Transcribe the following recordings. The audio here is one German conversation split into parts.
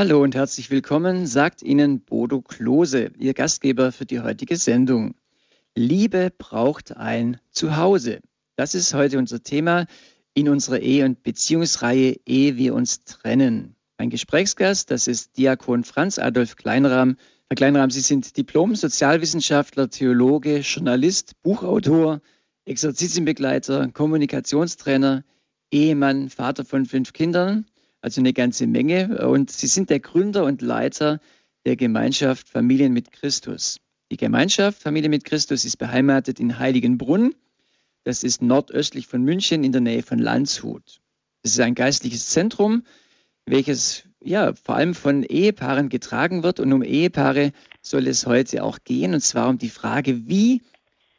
Hallo und herzlich willkommen, sagt Ihnen Bodo Klose, Ihr Gastgeber für die heutige Sendung. Liebe braucht ein Zuhause. Das ist heute unser Thema in unserer Ehe- und Beziehungsreihe Ehe wir uns trennen. Mein Gesprächsgast, das ist Diakon Franz Adolf Kleinrahm. Herr Kleinrahm, Sie sind Diplom-Sozialwissenschaftler, Theologe, Journalist, Buchautor, Exerzitienbegleiter, Kommunikationstrainer, Ehemann, Vater von fünf Kindern, also eine ganze Menge. Und Sie sind der Gründer und Leiter der Gemeinschaft Familien mit Christus. Die Gemeinschaft Familie mit Christus ist beheimatet in Heiligenbrunn. Das ist nordöstlich von München in der Nähe von Landshut. Es ist ein geistliches Zentrum, welches ja vor allem von Ehepaaren getragen wird. Und um Ehepaare soll es heute auch gehen. Und zwar um die Frage, wie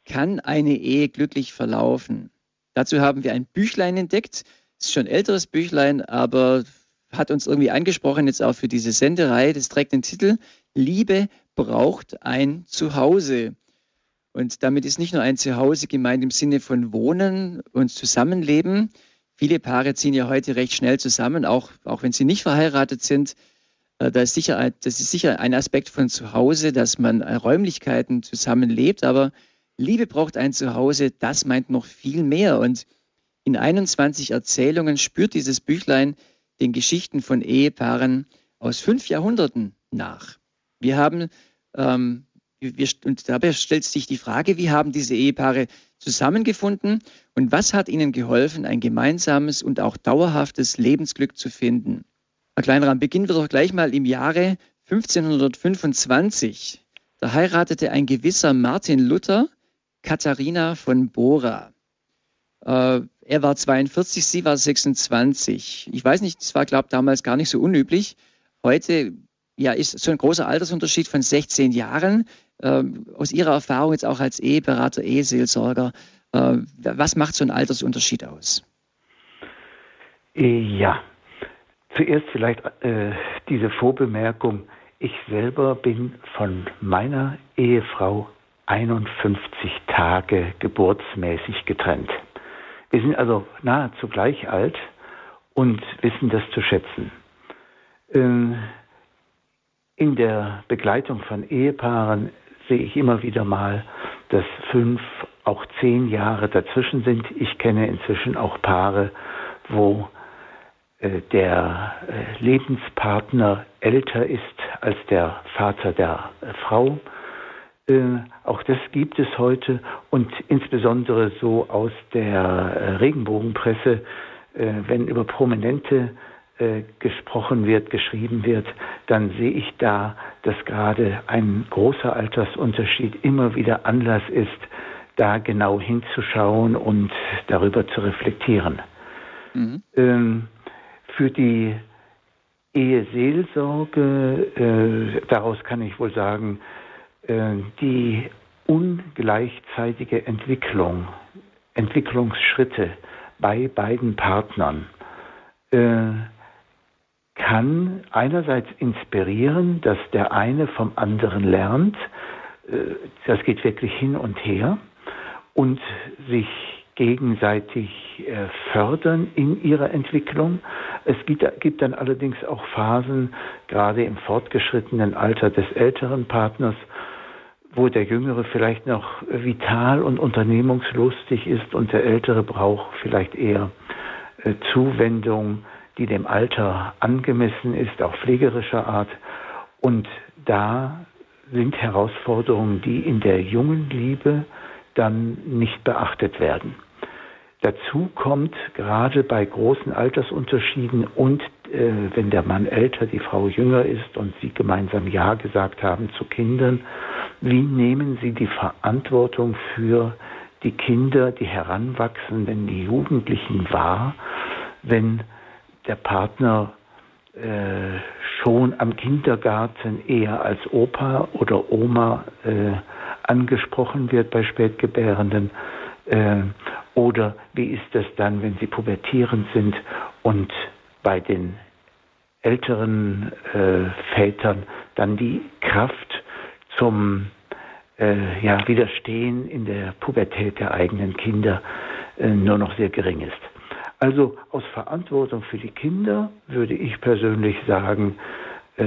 kann eine Ehe glücklich verlaufen? Dazu haben wir ein Büchlein entdeckt. Ist schon ein älteres Büchlein, aber hat uns irgendwie angesprochen, jetzt auch für diese Sendereihe. Das trägt den Titel Liebe braucht ein Zuhause. Und damit ist nicht nur ein Zuhause gemeint im Sinne von Wohnen und Zusammenleben. Viele Paare ziehen ja heute recht schnell zusammen, auch, auch wenn sie nicht verheiratet sind. Äh, da ist sicher, das ist sicher ein Aspekt von Zuhause, dass man Räumlichkeiten zusammenlebt. Aber Liebe braucht ein Zuhause, das meint noch viel mehr. Und in 21 Erzählungen spürt dieses Büchlein den Geschichten von Ehepaaren aus fünf Jahrhunderten nach. Wir haben, ähm, wir, und dabei stellt sich die Frage, wie haben diese Ehepaare zusammengefunden und was hat ihnen geholfen, ein gemeinsames und auch dauerhaftes Lebensglück zu finden? Herr Kleinrahm, beginnen wir doch gleich mal im Jahre 1525. Da heiratete ein gewisser Martin Luther Katharina von Bora. Äh, er war 42, sie war 26. Ich weiß nicht, das war, glaube ich, damals gar nicht so unüblich. Heute ja, ist so ein großer Altersunterschied von 16 Jahren. Ähm, aus Ihrer Erfahrung jetzt auch als Eheberater, Eheseelsorger, äh, was macht so ein Altersunterschied aus? Ja, zuerst vielleicht äh, diese Vorbemerkung. Ich selber bin von meiner Ehefrau 51 Tage geburtsmäßig getrennt. Wir sind also nahezu gleich alt und wissen das zu schätzen. Ähm, in der Begleitung von Ehepaaren sehe ich immer wieder mal, dass fünf, auch zehn Jahre dazwischen sind. Ich kenne inzwischen auch Paare, wo äh, der äh, Lebenspartner älter ist als der Vater der äh, Frau. Auch das gibt es heute und insbesondere so aus der Regenbogenpresse, wenn über prominente äh, gesprochen wird, geschrieben wird, dann sehe ich da, dass gerade ein großer Altersunterschied immer wieder Anlass ist, da genau hinzuschauen und darüber zu reflektieren. Mhm. Ähm, für die Eheseelsorge, äh, daraus kann ich wohl sagen, äh, die ungleichzeitige Entwicklung, Entwicklungsschritte bei beiden Partnern, äh, kann einerseits inspirieren, dass der eine vom anderen lernt, äh, das geht wirklich hin und her, und sich gegenseitig äh, fördern in ihrer Entwicklung. Es gibt, gibt, dann allerdings auch Phasen, gerade im fortgeschrittenen Alter des älteren Partners, wo der Jüngere vielleicht noch vital und unternehmungslustig ist und der Ältere braucht vielleicht eher äh, Zuwendung, die dem Alter angemessen ist, auch pflegerischer Art. Und da sind Herausforderungen, die in der jungen Liebe dann nicht beachtet werden. Dazu kommt gerade bei großen Altersunterschieden und äh, wenn der Mann älter, die Frau jünger ist und sie gemeinsam Ja gesagt haben zu Kindern, wie nehmen sie die Verantwortung für die Kinder, die heranwachsenden, die Jugendlichen wahr, wenn der Partner äh, schon am Kindergarten eher als Opa oder Oma äh, angesprochen wird bei Spätgebärenden? Äh, oder wie ist das dann, wenn sie pubertierend sind und bei den älteren äh, Vätern dann die Kraft zum äh, ja, Widerstehen in der Pubertät der eigenen Kinder äh, nur noch sehr gering ist? Also aus Verantwortung für die Kinder würde ich persönlich sagen, äh,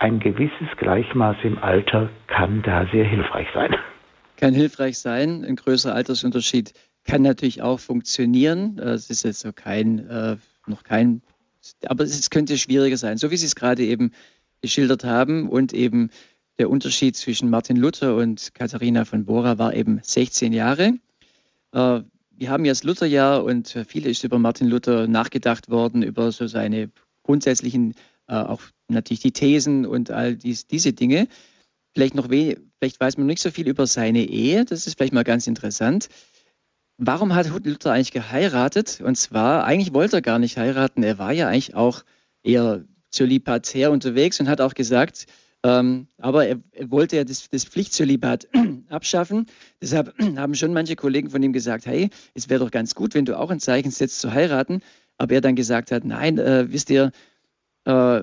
ein gewisses Gleichmaß im Alter kann da sehr hilfreich sein. Kann hilfreich sein. Ein größerer Altersunterschied kann natürlich auch funktionieren. Es ist jetzt noch kein, äh, noch kein, aber es könnte schwieriger sein, so wie Sie es gerade eben geschildert haben und eben der Unterschied zwischen Martin Luther und Katharina von Bora war eben 16 Jahre. Äh, wir haben ja das Lutherjahr und viel ist über Martin Luther nachgedacht worden, über so seine grundsätzlichen, äh, auch natürlich die Thesen und all dies, diese Dinge. Vielleicht noch vielleicht weiß man nicht so viel über seine Ehe, das ist vielleicht mal ganz interessant. Warum hat Luther eigentlich geheiratet? Und zwar, eigentlich wollte er gar nicht heiraten, er war ja eigentlich auch eher zölibatär unterwegs und hat auch gesagt, ähm, aber er, er, wollte ja das, das Pflichtzölibat abschaffen. Deshalb haben schon manche Kollegen von ihm gesagt, hey, es wäre doch ganz gut, wenn du auch ein Zeichen setzt zu heiraten. Aber er dann gesagt hat, nein, äh, wisst ihr, äh,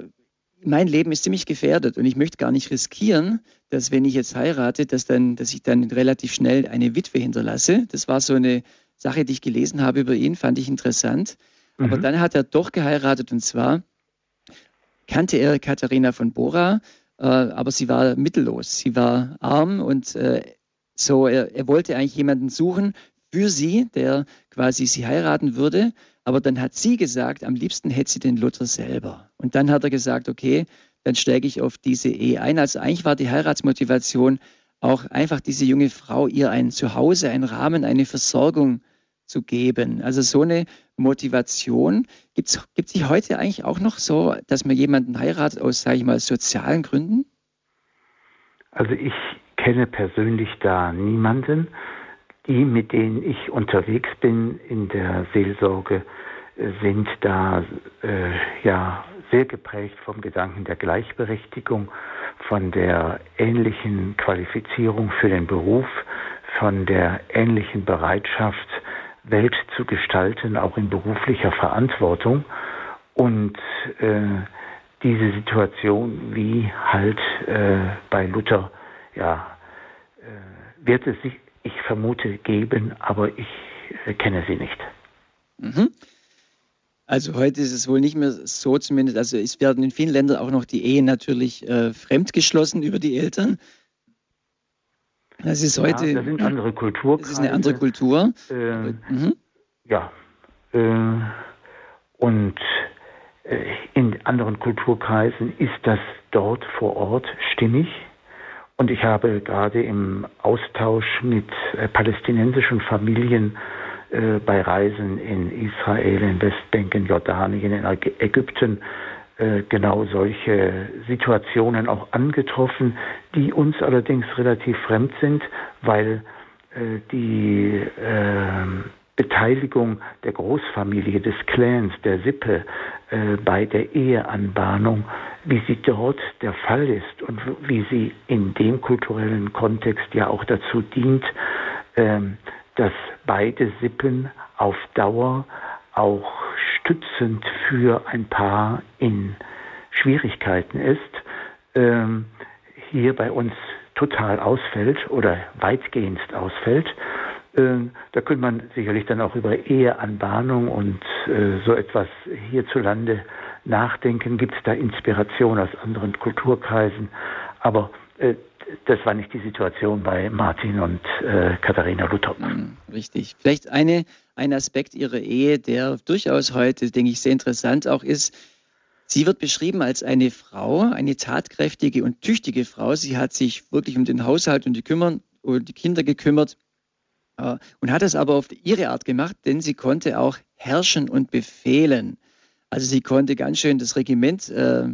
mein Leben ist ziemlich gefährdet und ich möchte gar nicht riskieren, dass wenn ich jetzt heirate, dass, dann, dass ich dann relativ schnell eine Witwe hinterlasse. Das war so eine Sache, die ich gelesen habe über ihn, fand ich interessant. Mhm. Aber dann hat er doch geheiratet und zwar kannte er Katharina von Bora, äh, aber sie war mittellos. Sie war arm und äh, so, er, er wollte eigentlich jemanden suchen für sie, der quasi sie heiraten würde. Aber dann hat sie gesagt, am liebsten hätte sie den Luther selber. Und dann hat er gesagt, okay, dann steige ich auf diese Ehe ein. Also eigentlich war die Heiratsmotivation auch einfach diese junge Frau ihr ein Zuhause, einen Rahmen, eine Versorgung zu geben. Also so eine Motivation gibt es die heute eigentlich auch noch so, dass man jemanden heiratet aus, sage ich mal, sozialen Gründen? Also ich kenne persönlich da niemanden. Die, mit denen ich unterwegs bin in der Seelsorge, sind da äh, ja sehr geprägt vom Gedanken der Gleichberechtigung, von der ähnlichen Qualifizierung für den Beruf, von der ähnlichen Bereitschaft, Welt zu gestalten, auch in beruflicher Verantwortung. Und äh, diese Situation, wie halt äh, bei Luther, ja, äh, wird es sich, ich vermute, geben, aber ich äh, kenne sie nicht. Mhm. Also heute ist es wohl nicht mehr so zumindest, also es werden in vielen Ländern auch noch die Ehen natürlich äh, fremdgeschlossen über die Eltern. Das ist heute. Ja, das sind andere Kulturkreise. Das ist eine andere Kultur. Äh, mhm. Ja. Äh, und äh, in anderen Kulturkreisen ist das dort vor Ort stimmig. Und ich habe gerade im Austausch mit äh, palästinensischen Familien äh, bei Reisen in Israel, in Westbank, in Jordanien, in Ägypten genau solche Situationen auch angetroffen, die uns allerdings relativ fremd sind, weil äh, die äh, Beteiligung der Großfamilie, des Clans, der Sippe äh, bei der Eheanbahnung, wie sie dort der Fall ist und wie sie in dem kulturellen Kontext ja auch dazu dient, ähm, dass beide Sippen auf Dauer auch stützend für ein Paar in Schwierigkeiten ist, ähm, hier bei uns total ausfällt oder weitgehend ausfällt. Ähm, da könnte man sicherlich dann auch über Eheanbahnung und äh, so etwas hierzulande nachdenken. Gibt es da Inspiration aus anderen Kulturkreisen? Aber äh, das war nicht die Situation bei Martin und äh, Katharina Luther. Hm, richtig. Vielleicht eine, ein Aspekt ihrer Ehe, der durchaus heute, denke ich, sehr interessant auch ist. Sie wird beschrieben als eine Frau, eine tatkräftige und tüchtige Frau. Sie hat sich wirklich um den Haushalt und die, kümmern, und die Kinder gekümmert äh, und hat es aber auf ihre Art gemacht, denn sie konnte auch herrschen und befehlen. Also sie konnte ganz schön das Regiment äh,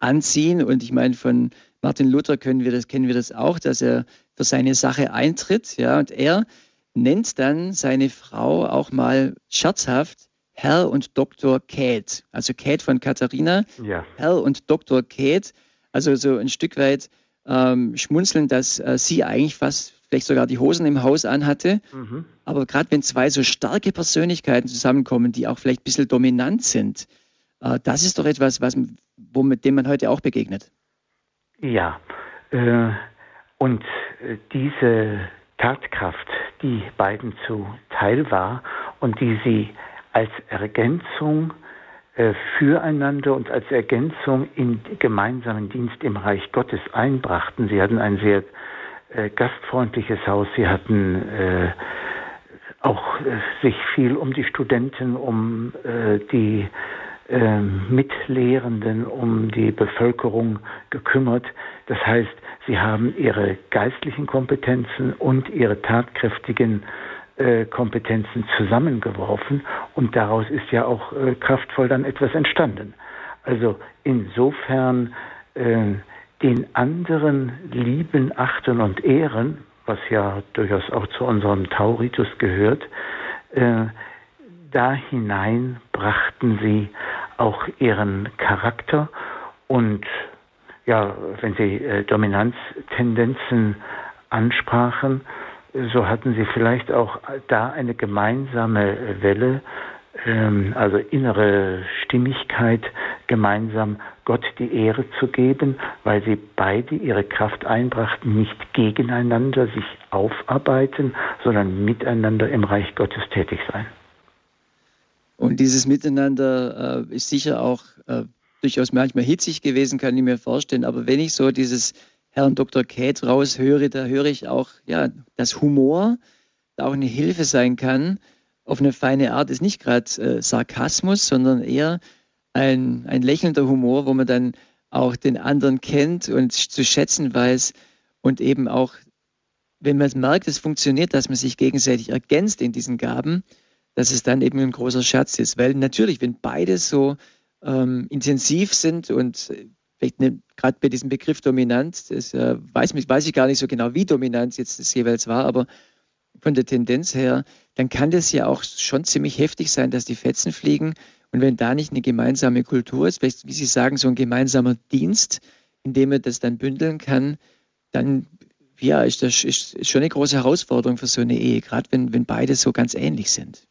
anziehen und ich meine von Martin Luther können wir das, kennen wir das auch, dass er für seine Sache eintritt, ja, und er nennt dann seine Frau auch mal scherzhaft Herr und Dr. Kate. Also Kate von Katharina, ja. Herr und Dr. Kate. Also so ein Stück weit ähm, schmunzeln, dass äh, sie eigentlich fast vielleicht sogar die Hosen im Haus anhatte. Mhm. Aber gerade wenn zwei so starke Persönlichkeiten zusammenkommen, die auch vielleicht ein bisschen dominant sind, äh, das ist doch etwas, was, wo, mit dem man heute auch begegnet. Ja, äh, und äh, diese Tatkraft, die beiden zu Teil war und die sie als Ergänzung äh, füreinander und als Ergänzung in gemeinsamen Dienst im Reich Gottes einbrachten. Sie hatten ein sehr äh, gastfreundliches Haus, sie hatten äh, auch äh, sich viel um die Studenten, um äh, die äh, Mitlehrenden, um die Bevölkerung gekümmert. Das heißt, sie haben ihre geistlichen Kompetenzen und ihre tatkräftigen äh, Kompetenzen zusammengeworfen und daraus ist ja auch äh, kraftvoll dann etwas entstanden. Also insofern äh, den anderen lieben, achten und ehren, was ja durchaus auch zu unserem Tauritus gehört, äh, da hinein brachten sie auch ihren Charakter und ja, wenn Sie äh, Dominanztendenzen ansprachen, so hatten sie vielleicht auch da eine gemeinsame Welle, ähm, also innere Stimmigkeit, gemeinsam Gott die Ehre zu geben, weil sie beide ihre Kraft einbrachten, nicht gegeneinander sich aufarbeiten, sondern miteinander im Reich Gottes tätig sein. Und dieses Miteinander äh, ist sicher auch äh, durchaus manchmal hitzig gewesen, kann ich mir vorstellen. Aber wenn ich so dieses Herrn Dr. Käth raushöre, da höre ich auch, ja, dass Humor da auch eine Hilfe sein kann. Auf eine feine Art ist nicht gerade äh, Sarkasmus, sondern eher ein, ein lächelnder Humor, wo man dann auch den anderen kennt und zu schätzen weiß und eben auch, wenn man merkt, es funktioniert, dass man sich gegenseitig ergänzt in diesen Gaben, dass es dann eben ein großer Schatz ist. Weil natürlich, wenn beide so ähm, intensiv sind und vielleicht gerade bei diesem Begriff dominant, das äh, weiß, weiß ich gar nicht so genau, wie dominant jetzt das jeweils war, aber von der Tendenz her, dann kann das ja auch schon ziemlich heftig sein, dass die Fetzen fliegen. Und wenn da nicht eine gemeinsame Kultur ist, vielleicht, wie Sie sagen, so ein gemeinsamer Dienst, in dem man das dann bündeln kann, dann ja, ist das ist schon eine große Herausforderung für so eine Ehe, gerade wenn, wenn beide so ganz ähnlich sind.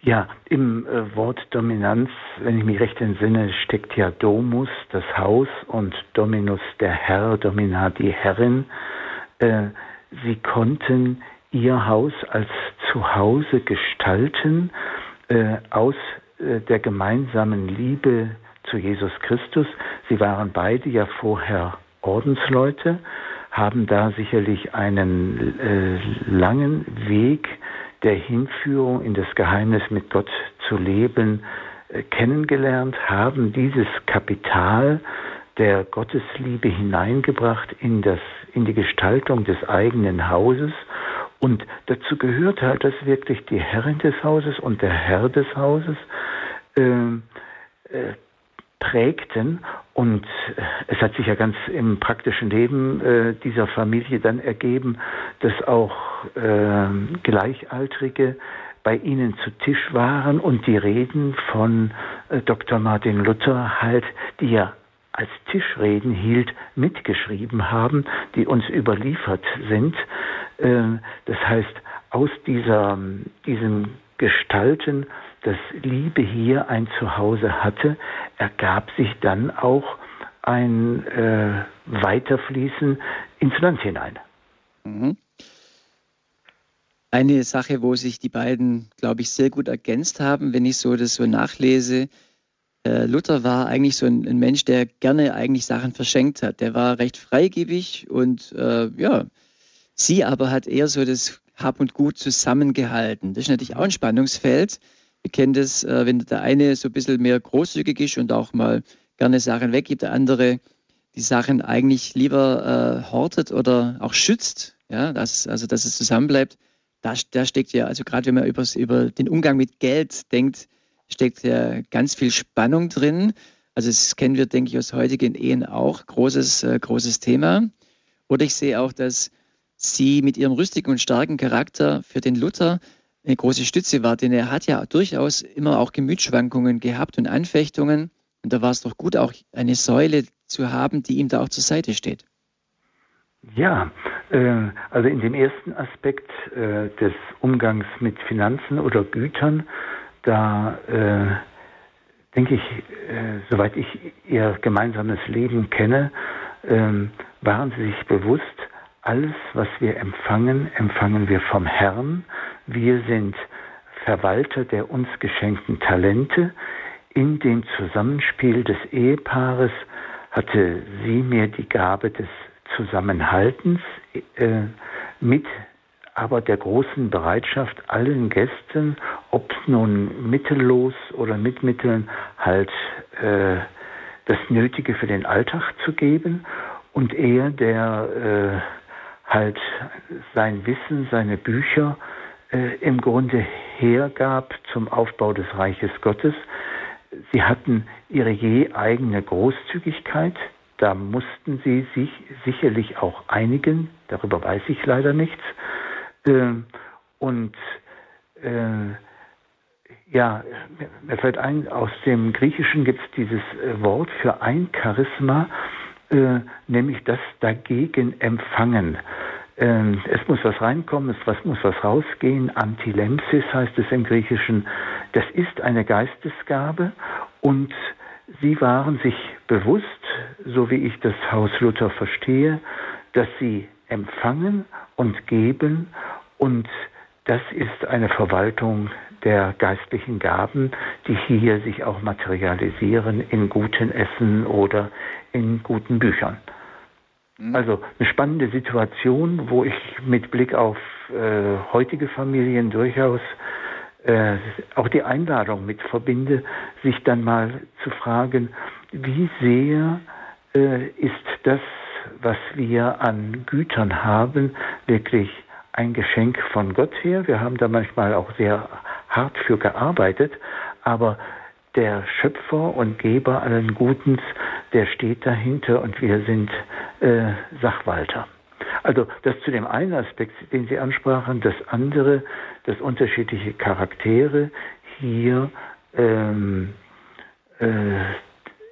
Ja, im äh, Wort Dominanz, wenn ich mich recht entsinne, steckt ja Domus, das Haus, und Dominus, der Herr, Domina, die Herrin. Äh, sie konnten ihr Haus als Zuhause gestalten äh, aus der gemeinsamen Liebe zu Jesus Christus. Sie waren beide ja vorher Ordensleute, haben da sicherlich einen langen Weg der Hinführung in das Geheimnis mit Gott zu leben äh, kennengelernt, haben dieses Kapital der Gottesliebe hineingebracht in, das, in die Gestaltung des eigenen Hauses. Und dazu gehört halt, dass wirklich die Herrin des Hauses und der Herr des Hauses äh, äh, prägten. Und äh, es hat sich ja ganz im praktischen Leben äh, dieser Familie dann ergeben, dass auch äh, Gleichaltrige bei ihnen zu Tisch waren und die Reden von äh, Dr. Martin Luther halt, die er als Tischreden hielt, mitgeschrieben haben, die uns überliefert sind. Äh, das heißt, aus dieser, diesem Gestalten dass Liebe hier ein Zuhause hatte, ergab sich dann auch ein äh, Weiterfließen ins Land hinein. Mhm. Eine Sache, wo sich die beiden, glaube ich, sehr gut ergänzt haben, wenn ich so das so nachlese. Äh, Luther war eigentlich so ein, ein, Mensch, der gerne eigentlich Sachen verschenkt hat. Der war recht freigebig und äh, ja, sie aber hat eher so das Hab und Gut zusammengehalten. Das ist natürlich auch ein Spannungsfeld. Wir kennen das, äh, wenn der eine so ein bisschen mehr großzügig ist und auch mal gerne Sachen weggibt, der andere die Sachen eigentlich lieber äh, hortet oder auch schützt, ja, dass, also dass es zusammenbleibt. Da, da steckt ja, also gerade wenn man über, über den Umgang mit Geld denkt, steckt ja ganz viel Spannung drin. Also das kennen wir, denke ich, aus heutigen Ehen auch. Großes, äh, großes Thema. Oder ich sehe auch, dass sie mit ihrem rüstigen und starken Charakter für den Luther eine große Stütze war, denn er hat ja durchaus immer auch Gemütsschwankungen gehabt und Anfechtungen. Und da war es doch gut, auch eine Säule zu haben, die ihm da auch zur Seite steht. Ja, äh, also in dem ersten Aspekt äh, des Umgangs mit Finanzen oder Gütern, da äh, denke ich, äh, soweit ich ihr gemeinsames Leben kenne, ähm, waren sie sich bewusst, alles, was wir empfangen, empfangen wir vom Herrn. Wir sind Verwalter der uns geschenkten Talente. in dem Zusammenspiel des Ehepaares hatte sie mir die Gabe des Zusammenhaltens äh, mit aber der großen Bereitschaft, allen Gästen, ob nun mittellos oder mit Mitteln, halt äh, das Nötige für den Alltag zu geben und er, der äh, halt sein Wissen, seine Bücher äh, im Grunde hergab zum Aufbau des Reiches Gottes. Sie hatten ihre je eigene Großzügigkeit, da mussten sie sich sicherlich auch einigen, darüber weiß ich leider nichts. Ähm, und äh, ja, mir fällt ein, aus dem Griechischen gibt es dieses äh, Wort für ein Charisma, äh, nämlich das dagegen empfangen. Ähm, es muss was reinkommen, es muss was rausgehen. Antilemsis heißt es im Griechischen. Das ist eine Geistesgabe und sie waren sich bewusst, so wie ich das Haus Luther verstehe, dass sie empfangen und geben und das ist eine Verwaltung der geistlichen Gaben, die hier sich auch materialisieren in guten Essen oder in guten Büchern. Mhm. Also eine spannende Situation, wo ich mit Blick auf äh, heutige Familien durchaus äh, auch die Einladung mit verbinde, sich dann mal zu fragen, wie sehr äh, ist das, was wir an Gütern haben, wirklich ein Geschenk von Gott her. Wir haben da manchmal auch sehr hart für gearbeitet, aber der Schöpfer und Geber allen Gutens, der steht dahinter und wir sind äh, Sachwalter. Also das zu dem einen Aspekt, den Sie ansprachen, das andere, das unterschiedliche Charaktere hier ähm, äh,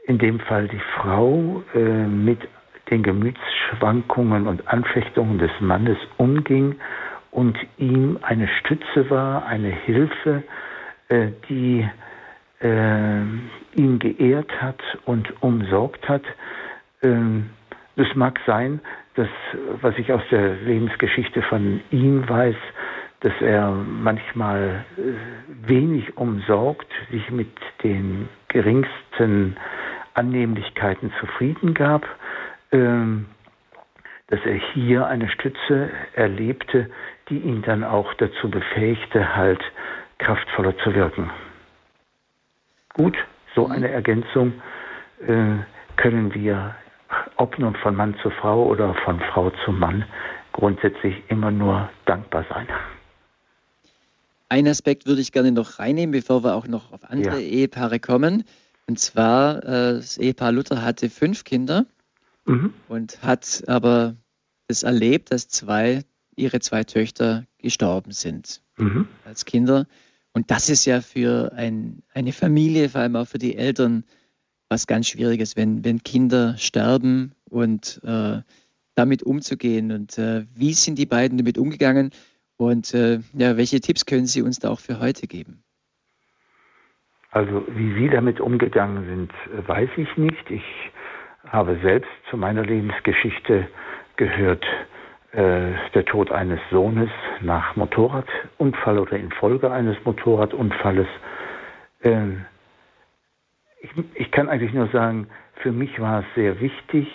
in dem Fall die Frau äh, mit den Gemütsschwankungen und Anfechtungen des Mannes umging und ihm eine Stütze war, eine Hilfe, äh, die äh, ihn geehrt hat und umsorgt hat. Ähm, es mag sein, dass, was ich aus der Lebensgeschichte von ihm weiß, dass er manchmal äh, wenig umsorgt, sich mit den geringsten Annehmlichkeiten zufrieden gab, ähm, dass er hier eine Stütze erlebte, die ihn dann auch dazu befähigte, halt kraftvoller zu wirken. Gut, so mhm. eine Ergänzung äh, können wir, ob nun von Mann zu Frau oder von Frau zu Mann, grundsätzlich immer nur dankbar sein. Ein Aspekt würde ich gerne noch reinnehmen, bevor wir auch noch auf andere ja. Ehepaare kommen. Und zwar, äh, das Ehepaar Luther hatte fünf Kinder mhm. und hat aber es erlebt, dass zwei, ihre zwei Töchter gestorben sind mhm. als Kinder. Und das ist ja für ein, eine Familie, vor allem auch für die Eltern, was ganz Schwieriges, wenn, wenn Kinder sterben und äh, damit umzugehen. Und äh, wie sind die beiden damit umgegangen? Und äh, ja, welche Tipps können Sie uns da auch für heute geben? Also wie Sie damit umgegangen sind, weiß ich nicht. Ich habe selbst zu meiner Lebensgeschichte gehört, äh, der Tod eines Sohnes nach Motorradunfall oder infolge eines Motorradunfalles. Ähm, ich, ich, kann eigentlich nur sagen, für mich war es sehr wichtig,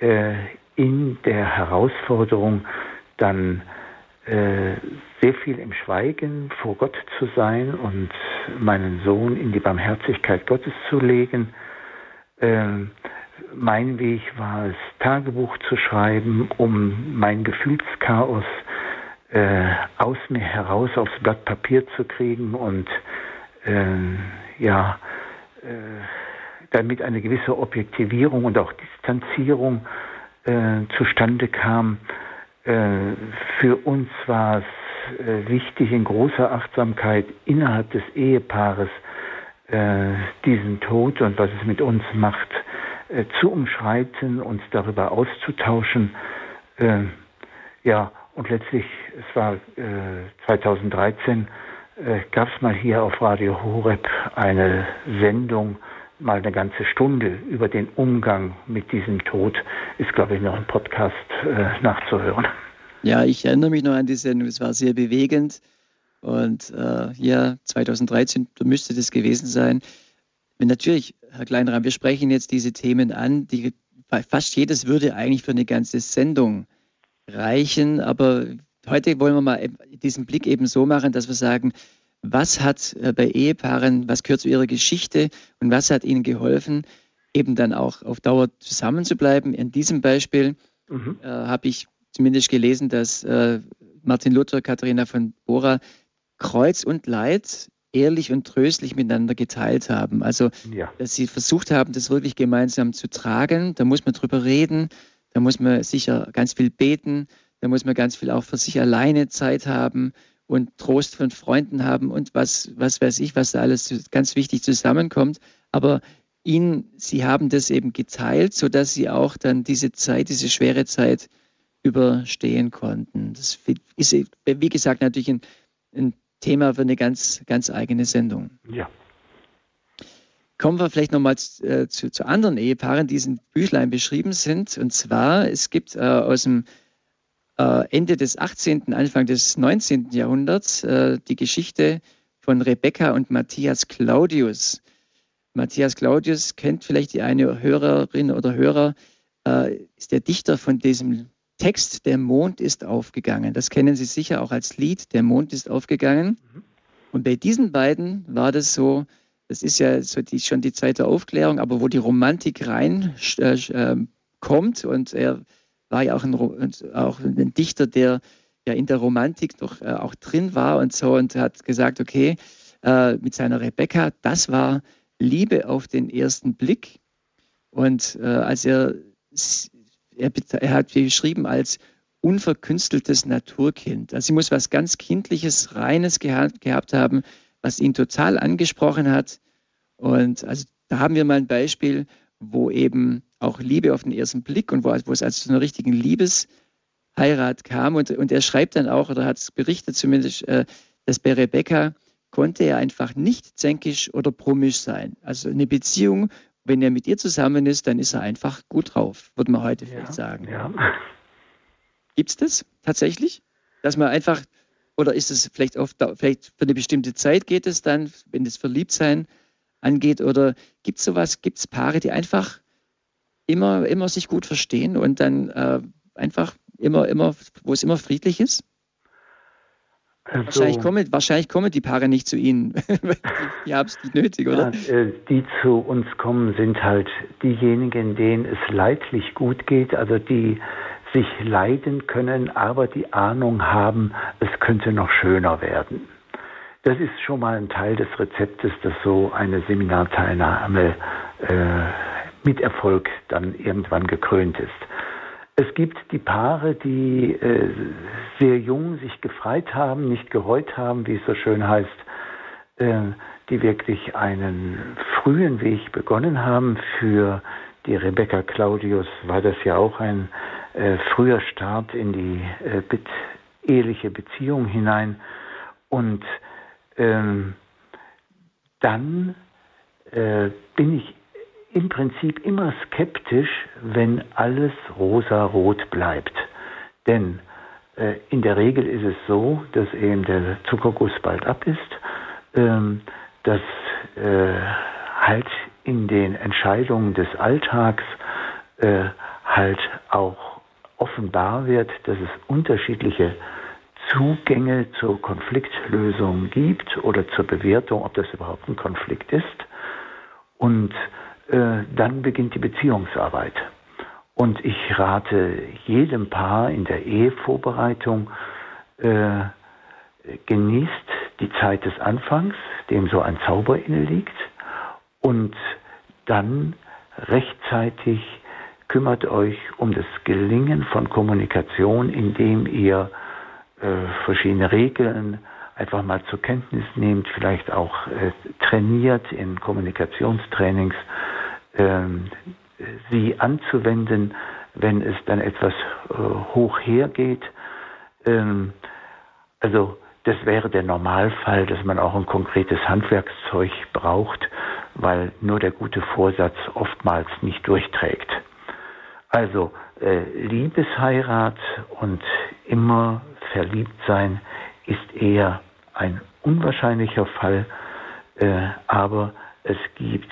äh, in der Herausforderung dann äh, sehr viel im Schweigen vor Gott zu sein und meinen Sohn in die Barmherzigkeit Gottes zu legen. Ähm, mein Weg war es, Tagebuch zu schreiben, um mein Gefühlschaos äh, aus mir heraus aufs Blatt Papier zu kriegen und äh, ja, äh, damit eine gewisse Objektivierung und auch Distanzierung äh, zustande kam. Äh, für uns war es äh, wichtig, in großer Achtsamkeit innerhalb des Ehepaares diesen Tod und was es mit uns macht, äh, zu umschreiten, uns darüber auszutauschen. Äh, ja, und letztlich, es war äh, 2013, gab es mal hier auf Radio Horeb eine Sendung, mal eine ganze Stunde über den Umgang mit diesem Tod. Ist, glaube ich, noch im Podcast äh, nachzuhören. Ja, ich erinnere mich noch an die Sendung. Es war sehr bewegend. Und äh, ja, 2013 müsste das gewesen sein. natürlich, Herr Kleinrahm, wir sprechen jetzt diese Themen an, die fast jedes würde eigentlich für eine ganze Sendung reichen, aber heute wollen wir mal diesen Blick eben so machen, dass wir sagen, was hat äh, bei Ehepaaren, was gehört zu ihrer Geschichte und was hat ihnen geholfen, eben dann auch auf Dauer zusammen zu bleiben. In diesem Beispiel mhm. äh, habe ich zumindest gelesen, dass äh, Martin Luther, Katharina von Bora Kreuz und Leid ehrlich und tröstlich miteinander geteilt haben. Also, ja. dass sie versucht haben, das wirklich gemeinsam zu tragen. Da muss man drüber reden, da muss man sicher ganz viel beten, da muss man ganz viel auch für sich alleine Zeit haben und Trost von Freunden haben und was, was weiß ich, was da alles ganz wichtig zusammenkommt. Aber ihnen, sie haben das eben geteilt, sodass sie auch dann diese Zeit, diese schwere Zeit überstehen konnten. Das ist, wie gesagt, natürlich ein, ein Thema für eine ganz, ganz eigene Sendung. Ja. Kommen wir vielleicht nochmal äh, zu, zu, anderen Ehepaaren, die in Büchlein beschrieben sind. Und zwar, es gibt äh, aus dem äh, Ende des 18., Anfang des 19. Jahrhunderts äh, die Geschichte von Rebecca und Matthias Claudius. Matthias Claudius kennt vielleicht die eine Hörerin oder Hörer, äh, ist der Dichter von diesem Text Der Mond ist aufgegangen. Das kennen Sie sicher auch als Lied, Der Mond ist aufgegangen. Mhm. Und bei diesen beiden war das so, das ist ja so die, schon die zweite Aufklärung, aber wo die Romantik rein äh, ähm, kommt und er war ja auch ein, auch ein Dichter, der ja in der Romantik doch äh, auch drin war und so und hat gesagt, okay, äh, mit seiner Rebecca, das war Liebe auf den ersten Blick. Und äh, als er er, er hat geschrieben als unverkünsteltes Naturkind. Also sie muss was ganz Kindliches, Reines gehabt, gehabt haben, was ihn total angesprochen hat. Und also da haben wir mal ein Beispiel, wo eben auch Liebe auf den ersten Blick und wo, wo es also zu einer richtigen Liebesheirat kam. Und, und er schreibt dann auch, oder hat es berichtet zumindest, äh, dass bei Rebecca konnte er einfach nicht zänkisch oder promisch sein. Also eine Beziehung, wenn er mit ihr zusammen ist, dann ist er einfach gut drauf, würde man heute ja, vielleicht sagen. Ja. Gibt es das tatsächlich? Dass man einfach, oder ist es vielleicht oft, vielleicht für eine bestimmte Zeit geht es dann, wenn das Verliebtsein angeht, oder gibt es sowas, gibt es Paare, die einfach immer, immer sich gut verstehen und dann äh, einfach immer, immer, wo es immer friedlich ist? Wahrscheinlich, kommen, wahrscheinlich kommen die Paare nicht zu Ihnen. die haben es nicht nötig, oder? Ja, äh, die zu uns kommen, sind halt diejenigen, denen es leidlich gut geht, also die sich leiden können, aber die Ahnung haben, es könnte noch schöner werden. Das ist schon mal ein Teil des Rezeptes, dass so eine Seminarteilnahme äh, mit Erfolg dann irgendwann gekrönt ist. Es gibt die Paare, die äh, sehr jung sich gefreit haben, nicht gereut haben, wie es so schön heißt, äh, die wirklich einen frühen Weg begonnen haben. Für die Rebecca Claudius war das ja auch ein äh, früher Start in die äh, eheliche Beziehung hinein. Und ähm, dann äh, bin ich im Prinzip immer skeptisch, wenn alles rosa-rot bleibt. Denn äh, in der Regel ist es so, dass eben der Zuckerguss bald ab ist, ähm, dass äh, halt in den Entscheidungen des Alltags äh, halt auch offenbar wird, dass es unterschiedliche Zugänge zur Konfliktlösung gibt oder zur Bewertung, ob das überhaupt ein Konflikt ist. Und dann beginnt die Beziehungsarbeit. Und ich rate jedem Paar in der Ehevorbereitung, äh, genießt die Zeit des Anfangs, dem so ein Zauber inne liegt, und dann rechtzeitig kümmert euch um das Gelingen von Kommunikation, indem ihr äh, verschiedene Regeln einfach mal zur Kenntnis nehmt, vielleicht auch äh, trainiert in Kommunikationstrainings, ähm, sie anzuwenden, wenn es dann etwas äh, hoch hergeht. Ähm, also das wäre der Normalfall, dass man auch ein konkretes Handwerkszeug braucht, weil nur der gute Vorsatz oftmals nicht durchträgt. Also äh, Liebesheirat und immer verliebt sein ist eher ein unwahrscheinlicher Fall, äh, aber es gibt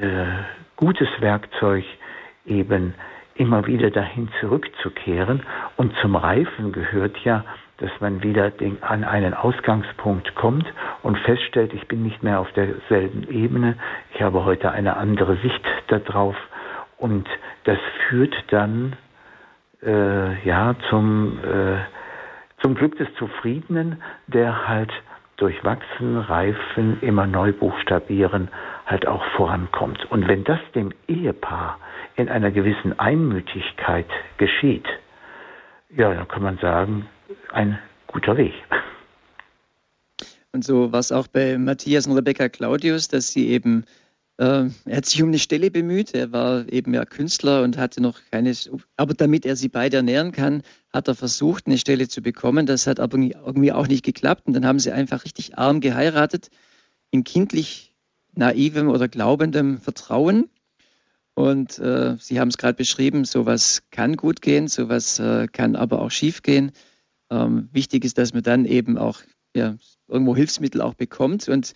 äh, gutes Werkzeug, eben immer wieder dahin zurückzukehren. Und zum Reifen gehört ja, dass man wieder den, an einen Ausgangspunkt kommt und feststellt, ich bin nicht mehr auf derselben Ebene, ich habe heute eine andere Sicht darauf und das führt dann äh, ja zum, äh, zum Glück des Zufriedenen, der halt durch Wachsen, Reifen, immer neu buchstabieren halt auch vorankommt. Und wenn das dem Ehepaar in einer gewissen Einmütigkeit geschieht, ja, dann kann man sagen, ein guter Weg. Und so war es auch bei Matthias und Rebecca Claudius, dass sie eben, äh, er hat sich um eine Stelle bemüht, er war eben ja Künstler und hatte noch keine, aber damit er sie beide ernähren kann, hat er versucht, eine Stelle zu bekommen. Das hat aber irgendwie auch nicht geklappt und dann haben sie einfach richtig arm geheiratet, in kindlich naivem oder glaubendem Vertrauen. Und äh, Sie haben es gerade beschrieben, sowas kann gut gehen, sowas äh, kann aber auch schief gehen. Ähm, wichtig ist, dass man dann eben auch ja, irgendwo Hilfsmittel auch bekommt. Und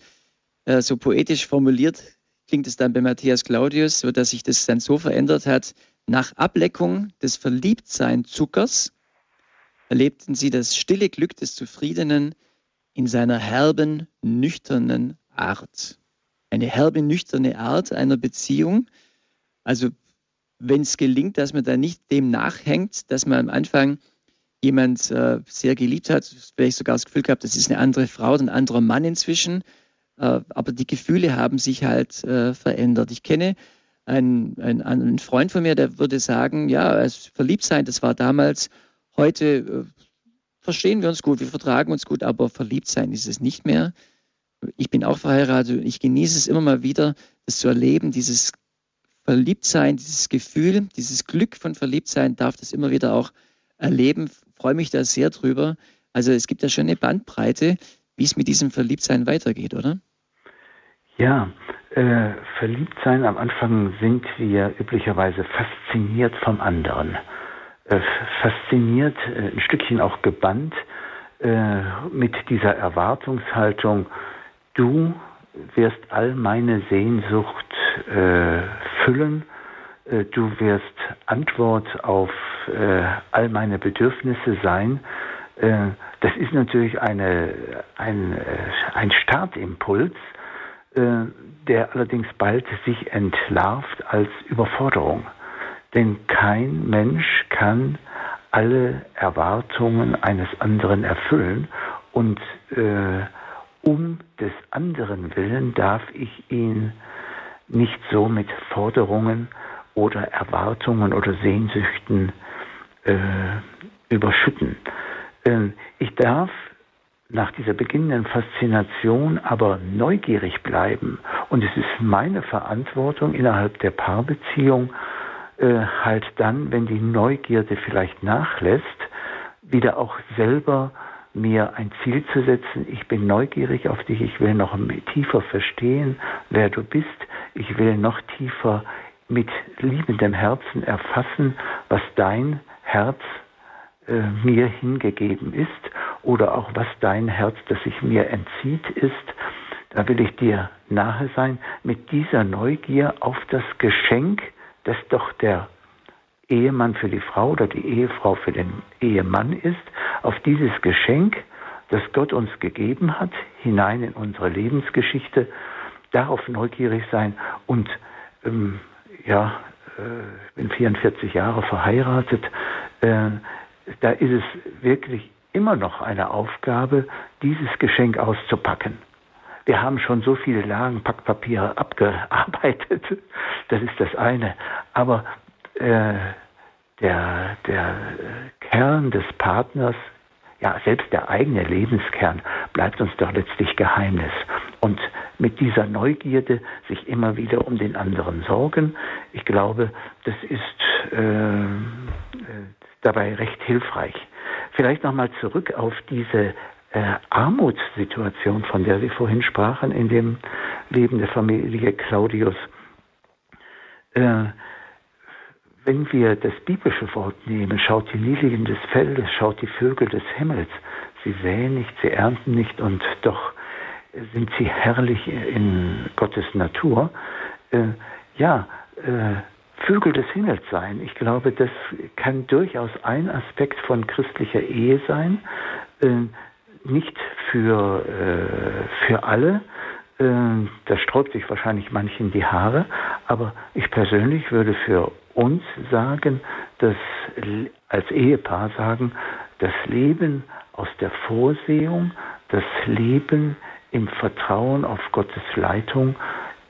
äh, so poetisch formuliert klingt es dann bei Matthias Claudius, so dass sich das dann so verändert hat. Nach Ableckung des Verliebtsein-Zuckers erlebten sie das stille Glück des Zufriedenen in seiner herben, nüchternen Art. Eine herbe, nüchterne Art einer Beziehung. Also wenn es gelingt, dass man da nicht dem nachhängt, dass man am Anfang jemand äh, sehr geliebt hat, vielleicht sogar das Gefühl gehabt, das ist eine andere Frau, ein anderer Mann inzwischen, äh, aber die Gefühle haben sich halt äh, verändert. Ich kenne einen, einen, einen, Freund von mir, der würde sagen, ja, verliebt sein, das war damals, heute äh, verstehen wir uns gut, wir vertragen uns gut, aber verliebt sein ist es nicht mehr. Ich bin auch verheiratet und ich genieße es immer mal wieder, das zu erleben, dieses Verliebtsein, dieses Gefühl, dieses Glück von Verliebtsein darf das immer wieder auch erleben freue mich da sehr drüber. Also es gibt ja schon eine Bandbreite, wie es mit diesem Verliebtsein weitergeht, oder? Ja, äh, Verliebtsein am Anfang sind wir üblicherweise fasziniert vom anderen. Äh, fasziniert, äh, ein Stückchen auch gebannt äh, mit dieser Erwartungshaltung, du wirst all meine Sehnsucht äh, füllen äh, du wirst Antwort auf äh, all meine Bedürfnisse sein. Äh, das ist natürlich eine, ein, ein Startimpuls, der allerdings bald sich entlarvt als Überforderung. Denn kein Mensch kann alle Erwartungen eines anderen erfüllen und äh, um des anderen willen darf ich ihn nicht so mit Forderungen oder Erwartungen oder Sehnsüchten äh, überschütten. Äh, ich darf nach dieser beginnenden Faszination aber neugierig bleiben. Und es ist meine Verantwortung innerhalb der Paarbeziehung, äh, halt dann, wenn die Neugierde vielleicht nachlässt, wieder auch selber mir ein Ziel zu setzen. Ich bin neugierig auf dich. Ich will noch tiefer verstehen, wer du bist. Ich will noch tiefer mit liebendem Herzen erfassen, was dein Herz äh, mir hingegeben ist oder auch was dein Herz, das sich mir entzieht, ist. Da will ich dir nahe sein mit dieser Neugier auf das Geschenk, das doch der Ehemann für die Frau oder die Ehefrau für den Ehemann ist, auf dieses Geschenk, das Gott uns gegeben hat, hinein in unsere Lebensgeschichte, darauf neugierig sein und ähm, ja, äh, bin 44 Jahre verheiratet, äh, da ist es wirklich immer noch eine Aufgabe, dieses Geschenk auszupacken. Wir haben schon so viele Lagen Packpapier abgearbeitet, das ist das eine. Aber äh, der, der Kern des Partners ja, selbst der eigene Lebenskern bleibt uns doch letztlich Geheimnis. Und mit dieser Neugierde sich immer wieder um den anderen sorgen, ich glaube, das ist äh, äh dabei recht hilfreich. Vielleicht nochmal zurück auf diese äh, Armutssituation, von der Sie vorhin sprachen, in dem Leben der Familie Claudius. Äh, wenn wir das biblische Wort nehmen, schaut die Lilien des Feldes, schaut die Vögel des Himmels, sie säen nicht, sie ernten nicht und doch sind sie herrlich in Gottes Natur. äh, ja, äh, Vögel des Himmels sein. Ich glaube, das kann durchaus ein Aspekt von christlicher Ehe sein. Äh, nicht für, äh, für alle. Äh, da sträubt sich wahrscheinlich manchen die Haare. Aber ich persönlich würde für uns sagen, dass als Ehepaar sagen, das Leben aus der Vorsehung, das Leben im Vertrauen auf Gottes Leitung,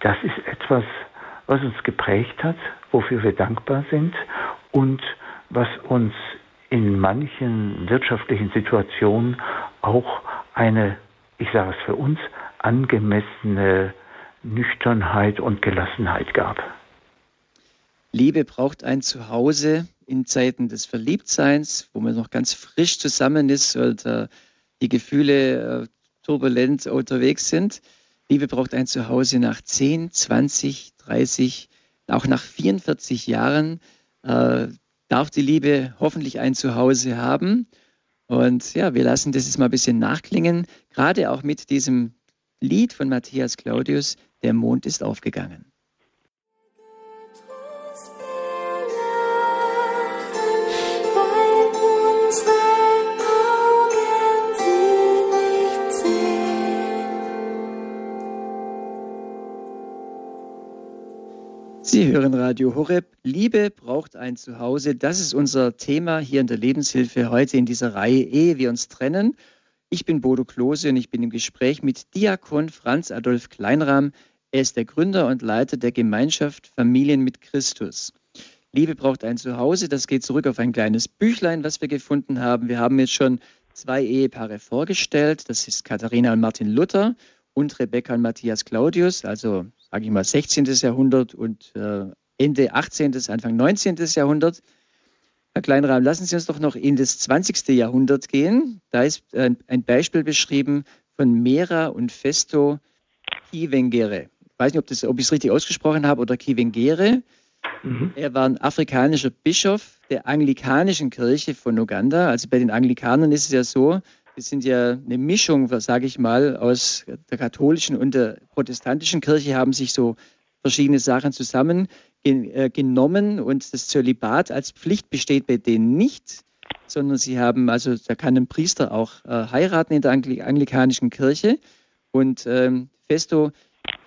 das ist etwas, was uns geprägt hat, wofür wir dankbar sind und was uns in manchen wirtschaftlichen Situationen auch eine, ich sage es für uns, angemessene Nüchternheit und Gelassenheit gab. Liebe braucht ein Zuhause in Zeiten des Verliebtseins, wo man noch ganz frisch zusammen ist und äh, die Gefühle äh, turbulent unterwegs sind. Liebe braucht ein Zuhause nach 10, 20, 30, auch nach 44 Jahren äh, darf die Liebe hoffentlich ein Zuhause haben. Und ja, wir lassen das jetzt mal ein bisschen nachklingen, gerade auch mit diesem Lied von Matthias Claudius, Der Mond ist aufgegangen. Sie hören Radio Horeb. Liebe braucht ein Zuhause. Das ist unser Thema hier in der Lebenshilfe heute in dieser Reihe, ehe wir uns trennen. Ich bin Bodo Klose und ich bin im Gespräch mit Diakon Franz Adolf Kleinram. Er ist der Gründer und Leiter der Gemeinschaft Familien mit Christus. Liebe braucht ein Zuhause. Das geht zurück auf ein kleines Büchlein, was wir gefunden haben. Wir haben jetzt schon zwei Ehepaare vorgestellt. Das ist Katharina und Martin Luther und Rebecca und Matthias Claudius, also sage ich mal 16. Jahrhundert und äh, Ende 18., Anfang 19. Jahrhundert. Herr Kleinraum, lassen Sie uns doch noch in das 20. Jahrhundert gehen. Da ist äh, ein Beispiel beschrieben von Mera und Festo Kivengere. Ich weiß nicht, ob, das, ob ich es richtig ausgesprochen habe oder Kivengere. Mhm. Er war ein afrikanischer Bischof der anglikanischen Kirche von Uganda. Also bei den Anglikanern ist es ja so, wir sind ja eine Mischung, sage ich mal, aus der katholischen und der protestantischen Kirche, haben sich so verschiedene Sachen zusammengenommen äh, und das Zölibat als Pflicht besteht bei denen nicht, sondern sie haben, also da kann ein Priester auch äh, heiraten in der anglikanischen Kirche. Und ähm, Festo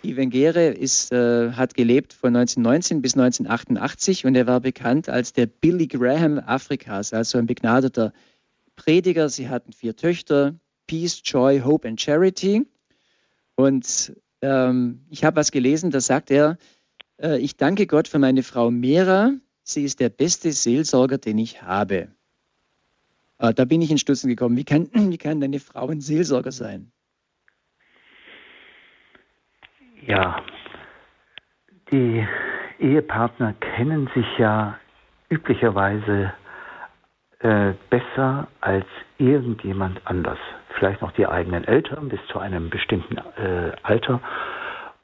Ivengere ist, äh, hat gelebt von 1919 bis 1988 und er war bekannt als der Billy Graham Afrikas, also ein begnadeter Prediger, sie hatten vier Töchter, Peace, Joy, Hope and Charity. Und ähm, ich habe was gelesen, da sagt er, äh, ich danke Gott für meine Frau Mera, sie ist der beste Seelsorger, den ich habe. Äh, da bin ich in Stutzen gekommen. Wie kann, wie kann deine Frau ein Seelsorger sein? Ja, die Ehepartner kennen sich ja üblicherweise äh, besser als irgendjemand anders. Vielleicht noch die eigenen Eltern bis zu einem bestimmten äh, Alter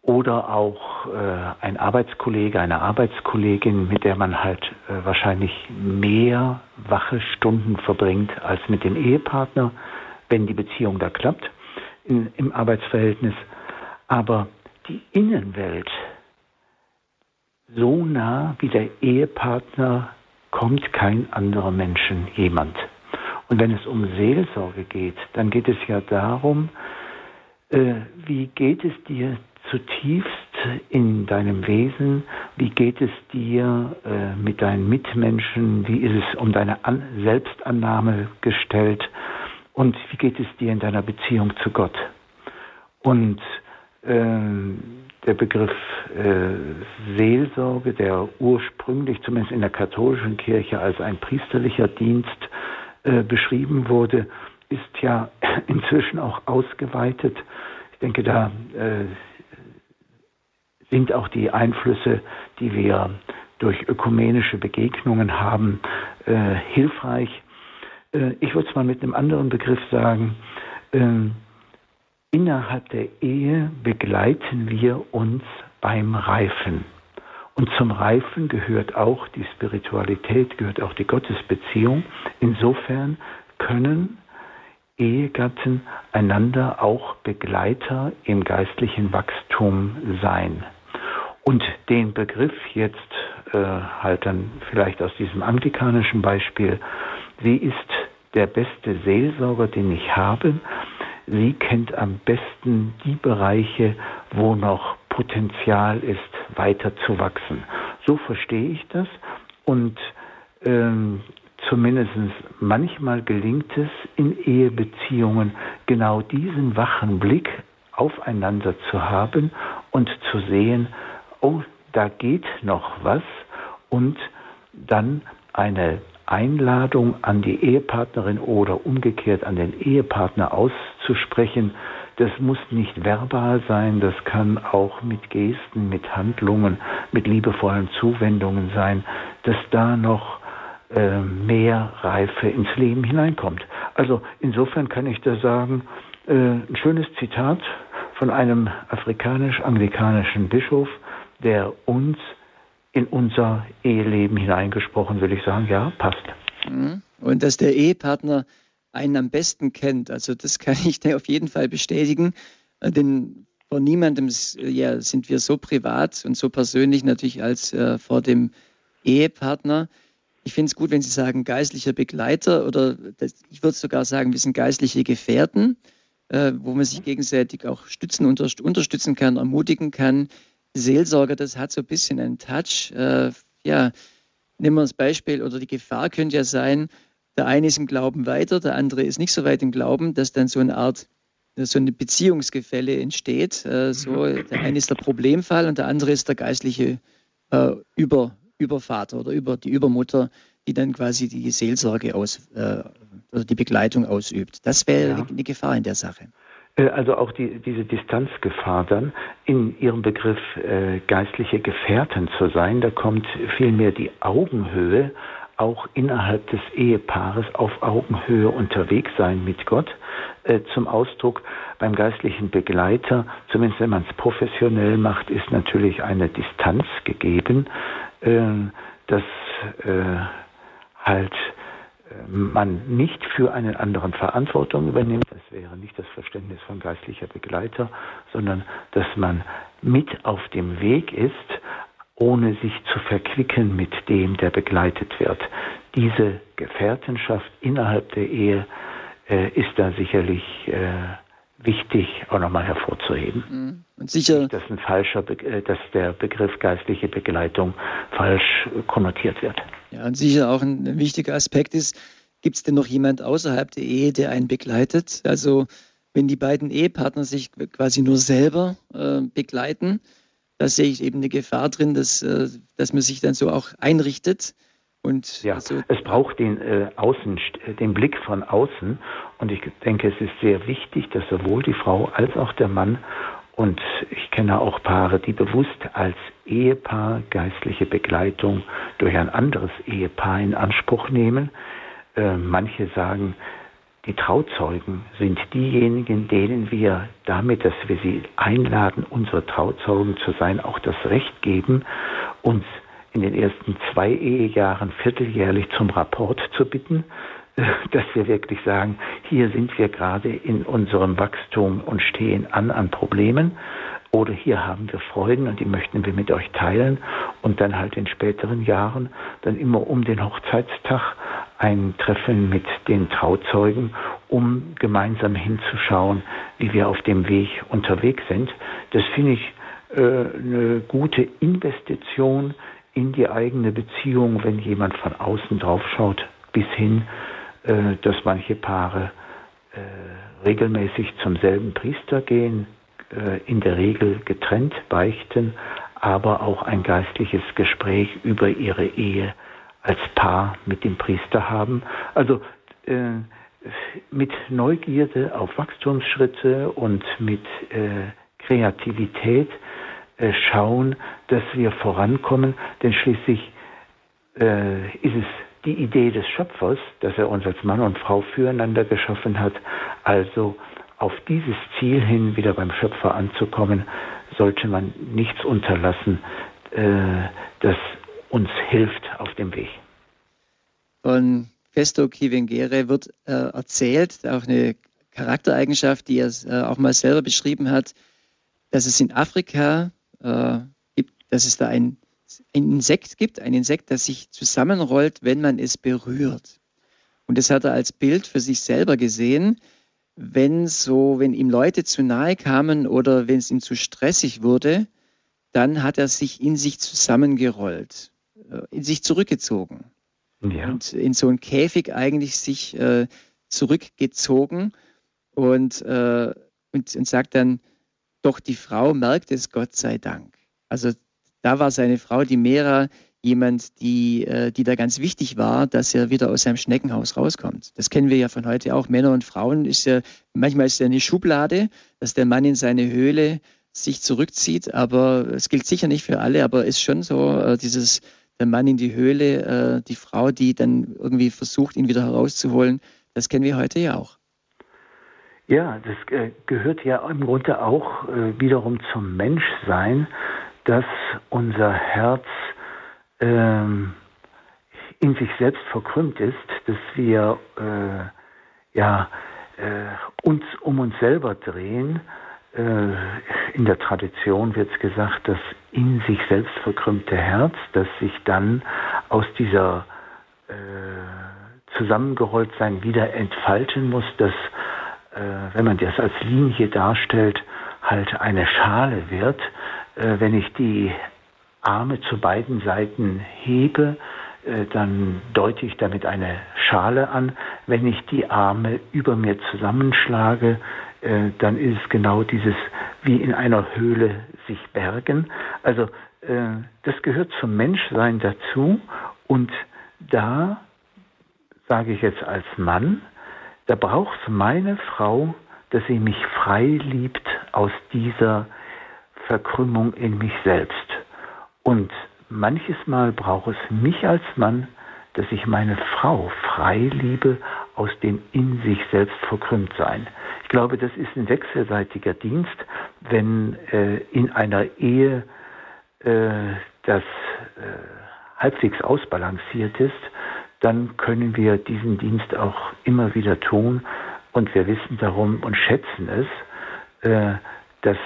oder auch äh, ein Arbeitskollege, eine Arbeitskollegin, mit der man halt äh, wahrscheinlich mehr wache Stunden verbringt als mit dem Ehepartner, wenn die Beziehung da klappt in, im Arbeitsverhältnis. Aber die Innenwelt so nah wie der Ehepartner kommt kein anderer Menschen jemand. Und wenn es um Seelsorge geht, dann geht es ja darum, äh, wie geht es dir zutiefst in deinem Wesen, wie geht es dir äh, mit deinen Mitmenschen, wie ist es um deine An Selbstannahme gestellt und wie geht es dir in deiner Beziehung zu Gott. Und ähm, der Begriff äh, Seelsorge, der ursprünglich zumindest in der katholischen Kirche als ein priesterlicher Dienst äh, beschrieben wurde, ist ja inzwischen auch ausgeweitet. Ich denke, da äh, sind auch die Einflüsse, die wir durch ökumenische Begegnungen haben, äh, hilfreich. Äh, ich würde es mal mit einem anderen Begriff sagen. Innerhalb der Ehe begleiten wir uns beim Reifen. Und zum Reifen gehört auch die Spiritualität, gehört auch die Gottesbeziehung. Insofern können Ehegatten einander auch Begleiter im geistlichen Wachstum sein. Und den Begriff jetzt äh, halt dann vielleicht aus diesem anglikanischen Beispiel, sie ist der beste Seelsorger, den ich habe. Sie kennt am besten die Bereiche, wo noch Potenzial ist, weiter zu wachsen. So verstehe ich das und ähm, zumindest manchmal gelingt es in Ehebeziehungen genau diesen wachen Blick aufeinander zu haben und zu sehen, oh, da geht noch was und dann eine Einladung an die Ehepartnerin oder umgekehrt an den Ehepartner auszusprechen, das muss nicht verbal sein, das kann auch mit Gesten, mit Handlungen, mit liebevollen Zuwendungen sein, dass da noch äh, mehr Reife ins Leben hineinkommt. Also insofern kann ich da sagen, äh, ein schönes Zitat von einem afrikanisch-anglikanischen Bischof, der uns in unser Eheleben hineingesprochen, will ich sagen, ja, passt. Mhm. Und dass der Ehepartner einen am besten kennt, also das kann ich dir auf jeden Fall bestätigen, äh, denn vor niemandem ja, sind wir so privat und so persönlich natürlich als äh, vor dem Ehepartner. Ich finde es gut, wenn Sie sagen geistlicher Begleiter oder das, ich würde sogar sagen, wir sind geistliche Gefährten, äh, wo man sich gegenseitig auch stützen, unter, unterstützen kann, ermutigen kann. Seelsorger, das hat so ein bisschen einen Touch. Äh, ja, nehmen wir das Beispiel oder die Gefahr könnte ja sein, der eine ist im Glauben weiter, der andere ist nicht so weit im Glauben, dass dann so eine Art, so eine Beziehungsgefälle entsteht. Äh, so, der eine ist der Problemfall und der andere ist der geistliche äh, Über, Übervater oder über die Übermutter, die dann quasi die Seelsorge aus, äh, oder die Begleitung ausübt. Das wäre ja. eine Gefahr in der Sache. Äh, also auch die, diese Distanzgefahr dann, in ihrem Begriff äh, geistliche Gefährten zu sein, da kommt vielmehr die Augenhöhe, auch innerhalb des Ehepaares auf Augenhöhe unterwegs sein mit Gott äh, zum Ausdruck. Beim geistlichen Begleiter, zumindest wenn man es professionell macht, ist natürlich eine Distanz gegeben, äh, dass äh, halt man nicht für einen anderen Verantwortung übernimmt, das wäre nicht das Verständnis von geistlicher Begleiter, sondern dass man mit auf dem Weg ist, ohne sich zu verquicken mit dem, der begleitet wird. Diese Gefährtenschaft innerhalb der Ehe äh, ist da sicherlich äh, wichtig auch nochmal hervorzuheben. Mhm. Und sicher, dass, ein falscher Be äh, dass der Begriff geistliche Begleitung falsch konnotiert wird. Ja, und sicher auch ein wichtiger Aspekt ist, gibt es denn noch jemand außerhalb der Ehe, der einen begleitet? Also wenn die beiden Ehepartner sich quasi nur selber äh, begleiten, da sehe ich eben eine Gefahr drin, dass, äh, dass man sich dann so auch einrichtet. Und ja, also es braucht den, äh, Außen, den Blick von außen. Und ich denke, es ist sehr wichtig, dass sowohl die Frau als auch der Mann und ich kenne auch Paare, die bewusst als Ehepaar geistliche Begleitung durch ein anderes Ehepaar in Anspruch nehmen. Äh, manche sagen, die Trauzeugen sind diejenigen, denen wir damit, dass wir sie einladen, unsere Trauzeugen zu sein, auch das Recht geben, uns in den ersten zwei Ehejahren vierteljährlich zum Rapport zu bitten, dass wir wirklich sagen, hier sind wir gerade in unserem Wachstum und stehen an an Problemen oder hier haben wir Freuden und die möchten wir mit euch teilen und dann halt in späteren Jahren dann immer um den Hochzeitstag ein Treffen mit den Trauzeugen, um gemeinsam hinzuschauen, wie wir auf dem Weg unterwegs sind. Das finde ich äh, eine gute Investition in die eigene Beziehung, wenn jemand von außen drauf schaut, bis hin, äh, dass manche Paare äh, regelmäßig zum selben Priester gehen, äh, in der Regel getrennt beichten, aber auch ein geistliches Gespräch über ihre Ehe als Paar mit dem Priester haben. Also äh, mit Neugierde auf Wachstumsschritte und mit äh, Kreativität äh, schauen, dass wir vorankommen, denn schließlich ist es die Idee des Schöpfers, dass er uns als Mann und Frau füreinander geschaffen hat. Also auf dieses Ziel hin wieder beim Schöpfer anzukommen, sollte man nichts unterlassen, äh, das uns hilft auf dem Weg. Von Festo Kivengere wird äh, erzählt, auch eine Charaktereigenschaft, die er äh, auch mal selber beschrieben hat, dass es in Afrika äh, gibt dass es da ein, ein Insekt gibt, ein Insekt, das sich zusammenrollt, wenn man es berührt. Und das hat er als Bild für sich selber gesehen, wenn so, wenn ihm Leute zu nahe kamen oder wenn es ihm zu stressig wurde, dann hat er sich in sich zusammengerollt, äh, in sich zurückgezogen. Ja. Und in so einen Käfig eigentlich sich äh, zurückgezogen und, äh, und, und sagt dann, doch die Frau merkt es, Gott sei Dank. Also da war seine Frau, die Mera, jemand, die, äh, die da ganz wichtig war, dass er wieder aus seinem Schneckenhaus rauskommt. Das kennen wir ja von heute auch. Männer und Frauen ist ja, manchmal ist ja eine Schublade, dass der Mann in seine Höhle sich zurückzieht, aber es gilt sicher nicht für alle, aber ist schon so, äh, dieses, der Mann in die Höhle, äh, die Frau, die dann irgendwie versucht, ihn wieder herauszuholen, das kennen wir heute ja auch. Ja, das äh, gehört ja im Grunde auch äh, wiederum zum Menschsein, dass unser Herz ähm, in sich selbst verkrümmt ist, dass wir äh, ja, äh, uns um uns selber drehen. Äh, in der Tradition wird es gesagt, das in sich selbst verkrümmte Herz, das sich dann aus dieser äh, Zusammengerolltsein wieder entfalten muss, dass, äh, wenn man das als Linie darstellt, halt eine Schale wird. Äh, wenn ich die Arme zu beiden Seiten hebe, äh, dann deute ich damit eine Schale an. Wenn ich die Arme über mir zusammenschlage, äh, dann ist es genau dieses wie in einer Höhle sich bergen. Also das gehört zum Menschsein dazu und da sage ich jetzt als Mann, da braucht meine Frau, dass sie mich frei liebt aus dieser Verkrümmung in mich selbst. Und manches Mal braucht es mich als Mann, dass ich meine Frau frei liebe aus dem in sich selbst verkrümmt sein. Ich glaube, das ist ein wechselseitiger Dienst, wenn äh, in einer Ehe äh, das äh, halbwegs ausbalanciert ist, dann können wir diesen Dienst auch immer wieder tun und wir wissen darum und schätzen es, äh, dass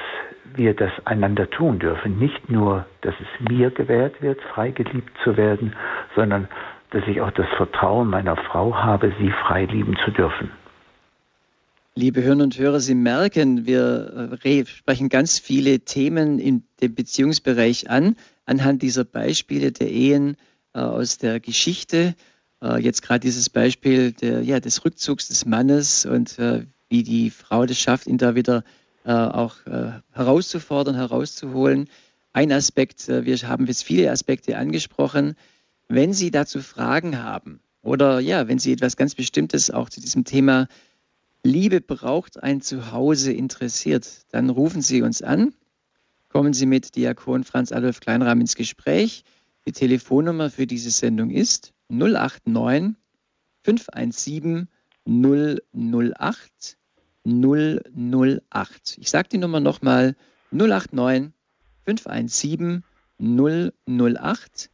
wir das einander tun dürfen. Nicht nur, dass es mir gewährt wird, frei geliebt zu werden, sondern dass ich auch das Vertrauen meiner Frau habe, sie frei lieben zu dürfen. Liebe Hörner und Hörer, Sie merken, wir äh, sprechen ganz viele Themen in dem Beziehungsbereich an, anhand dieser Beispiele der Ehen äh, aus der Geschichte. Äh, jetzt gerade dieses Beispiel der, ja, des Rückzugs des Mannes und wie die Frau das schafft, ihn da wieder äh, auch äh, herauszufordern, herauszuholen. Ein Aspekt, äh, wir haben jetzt viele Aspekte angesprochen. Wenn Sie dazu Fragen haben oder ja, wenn Sie etwas ganz Bestimmtes auch zu diesem Thema Liebe braucht ein Zuhause interessiert, dann rufen Sie uns an. Kommen Sie mit Diakon Franz Adolf Kleinrahm ins Gespräch. Die Telefonnummer für diese Sendung ist 089 517 008 008. Ich sage die Nummer nochmal 089 517 008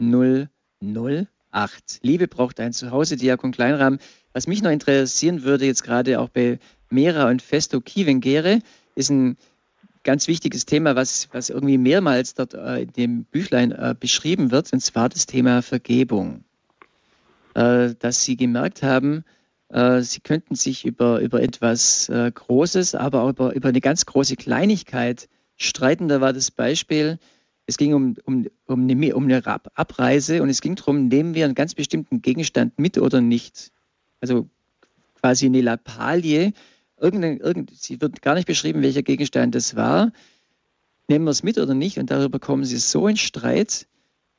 008. Liebe braucht ein Zuhause, Diakon Kleinrahm. Was mich noch interessieren würde, jetzt gerade auch bei Mera und Festo Kivengere, ist ein ganz wichtiges Thema, was, was irgendwie mehrmals dort äh, in dem Büchlein äh, beschrieben wird, und zwar das Thema Vergebung. Äh, dass Sie gemerkt haben, sie könnten sich über, über etwas äh, Großes, aber auch über, über eine ganz große Kleinigkeit streiten. Da war das Beispiel, es ging um, um, um, eine, um eine Abreise und es ging darum, nehmen wir einen ganz bestimmten Gegenstand mit oder nicht. Also quasi eine Lappalie. Irgendein, irgend, sie wird gar nicht beschrieben, welcher Gegenstand das war. Nehmen wir es mit oder nicht? Und darüber kommen sie so in Streit,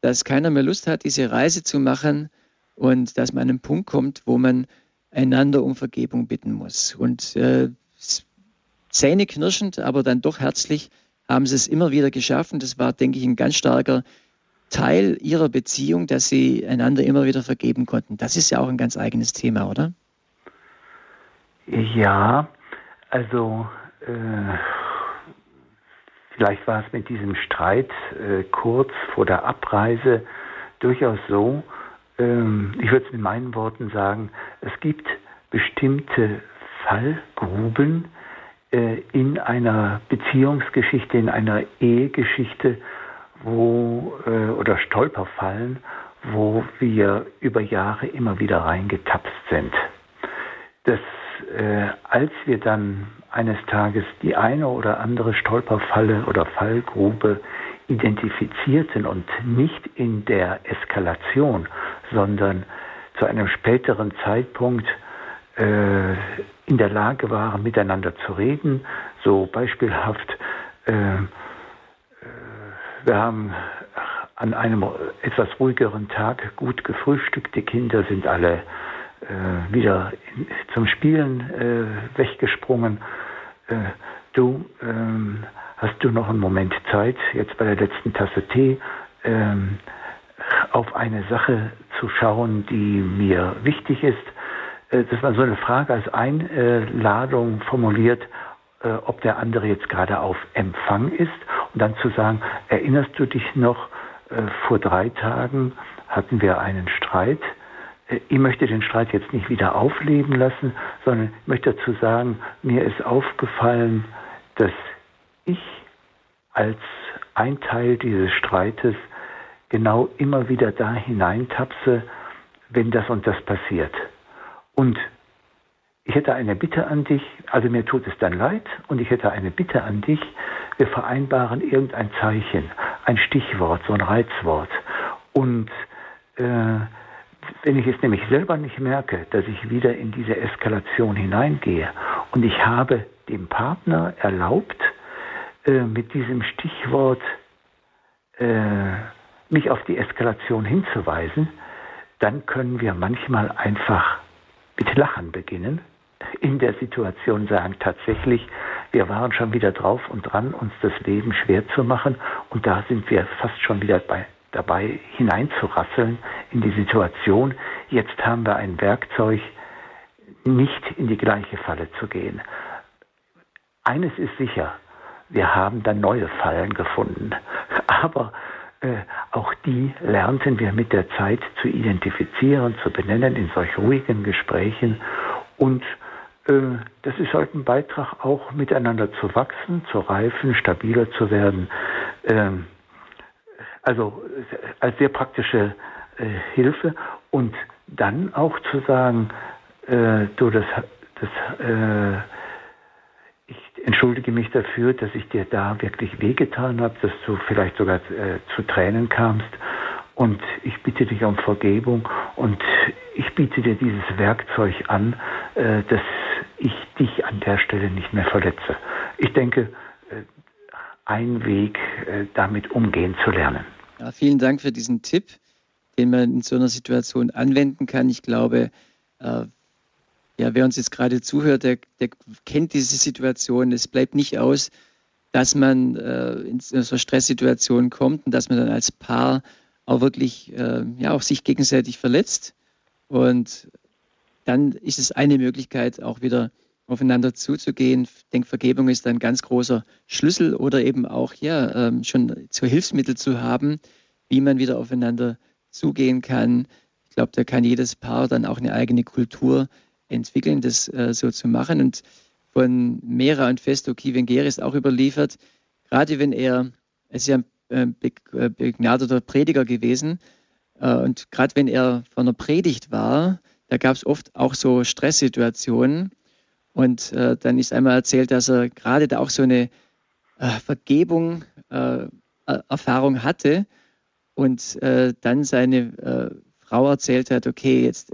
dass keiner mehr Lust hat, diese Reise zu machen und dass man an einen Punkt kommt, wo man einander um Vergebung bitten muss. Und äh, zähneknirschend, aber dann doch herzlich haben sie es immer wieder geschaffen. Das war, denke ich, ein ganz starker Teil ihrer Beziehung, dass sie einander immer wieder vergeben konnten. Das ist ja auch ein ganz eigenes Thema, oder? Ja, also äh, vielleicht war es mit diesem Streit äh, kurz vor der Abreise durchaus so, ähm, ich würde es mit meinen Worten sagen, es gibt bestimmte Fallgruben äh, in einer Beziehungsgeschichte, in einer Ehegeschichte, wo äh, oder Stolperfallen, wo wir über Jahre immer wieder reingetapst sind. Dass äh, als wir dann eines Tages die eine oder andere Stolperfalle oder Fallgrube identifizierten und nicht in der Eskalation, sondern zu einem späteren Zeitpunkt äh, in der Lage waren, miteinander zu reden. So beispielhaft, äh, äh wir haben an einem etwas ruhigeren Tag gut gefrühstückt, die Kinder sind alle äh, wieder zum Spielen äh, weggesprungen. Äh, du ähm, hast du noch einen Moment Zeit, jetzt bei der letzten Tasse Tee, ähm, auf eine Sache zu schauen, die mir wichtig ist. Äh, dass man so eine Frage als Einladung formuliert, äh, ob der andere jetzt gerade auf Empfang ist und dann zu sagen, erinnerst du dich noch, äh, vor drei Tagen hatten wir einen Streit. Ich möchte den Streit jetzt nicht wieder aufleben lassen, sondern ich möchte dazu sagen, mir ist aufgefallen, dass ich als ein Teil dieses Streites genau immer wieder da hineintapse, wenn das und das passiert. Und ich hätte eine Bitte an dich, also mir tut es dann leid, und ich hätte eine Bitte an dich, wir vereinbaren irgendein Zeichen, ein Stichwort, so ein Reizwort. Und äh, wenn ich es nämlich selber nicht merke, dass ich wieder in diese Eskalation hineingehe und ich habe dem Partner erlaubt, äh, mit diesem Stichwort äh, mich auf die Eskalation hinzuweisen, dann können wir manchmal einfach mit Lachen beginnen, in der Situation sagen, tatsächlich, wir waren schon wieder drauf und dran, uns das Leben schwer zu machen und da sind wir fast schon wieder bei, dabei hineinzurasseln in die Situation. Jetzt haben wir ein Werkzeug, nicht in die gleiche Falle zu gehen. Eines ist sicher, wir haben dann neue Fallen gefunden, aber äh, auch die lernten wir mit der Zeit zu identifizieren, zu benennen in solch ruhigen Gesprächen. Und äh, das ist halt ein Beitrag auch miteinander zu wachsen, zu reifen, stabiler zu werden. Ähm, also als sehr praktische äh, Hilfe und dann auch zu sagen, äh, du, das, das äh, entschuldige mich dafür, dass ich dir da wirklich wehgetan habe, dass du vielleicht sogar äh, zu Tränen kamst. Und ich bitte dich um Vergebung und ich biete dir dieses Werkzeug an, äh, dass ich dich an der Stelle nicht mehr verletze. Ich denke, äh, ein Weg, äh, damit umgehen zu lernen. Ja, vielen Dank für diesen Tipp, den man in so einer Situation anwenden kann. Ich glaube, äh, ja, wer uns jetzt gerade zuhört, der, der kennt diese Situation. Es bleibt nicht aus, dass man äh, in so eine Stresssituation kommt und dass man dann als Paar auch wirklich äh, ja, auch sich gegenseitig verletzt. Und dann ist es eine Möglichkeit, auch wieder aufeinander zuzugehen. Ich denke, Vergebung ist ein ganz großer Schlüssel oder eben auch ja, ähm, schon zu Hilfsmittel zu haben, wie man wieder aufeinander zugehen kann. Ich glaube, da kann jedes Paar dann auch eine eigene Kultur entwickeln, das äh, so zu machen. Und von Mera und Festo Kivengeri ist auch überliefert, gerade wenn er, es ist ja ein äh, äh, begnadeter Prediger gewesen, äh, und gerade wenn er von einer Predigt war, da gab es oft auch so Stresssituationen. Und äh, dann ist einmal erzählt, dass er gerade da auch so eine äh, Vergebung, Erfahrung hatte und dann seine Frau erzählt hat, okay, jetzt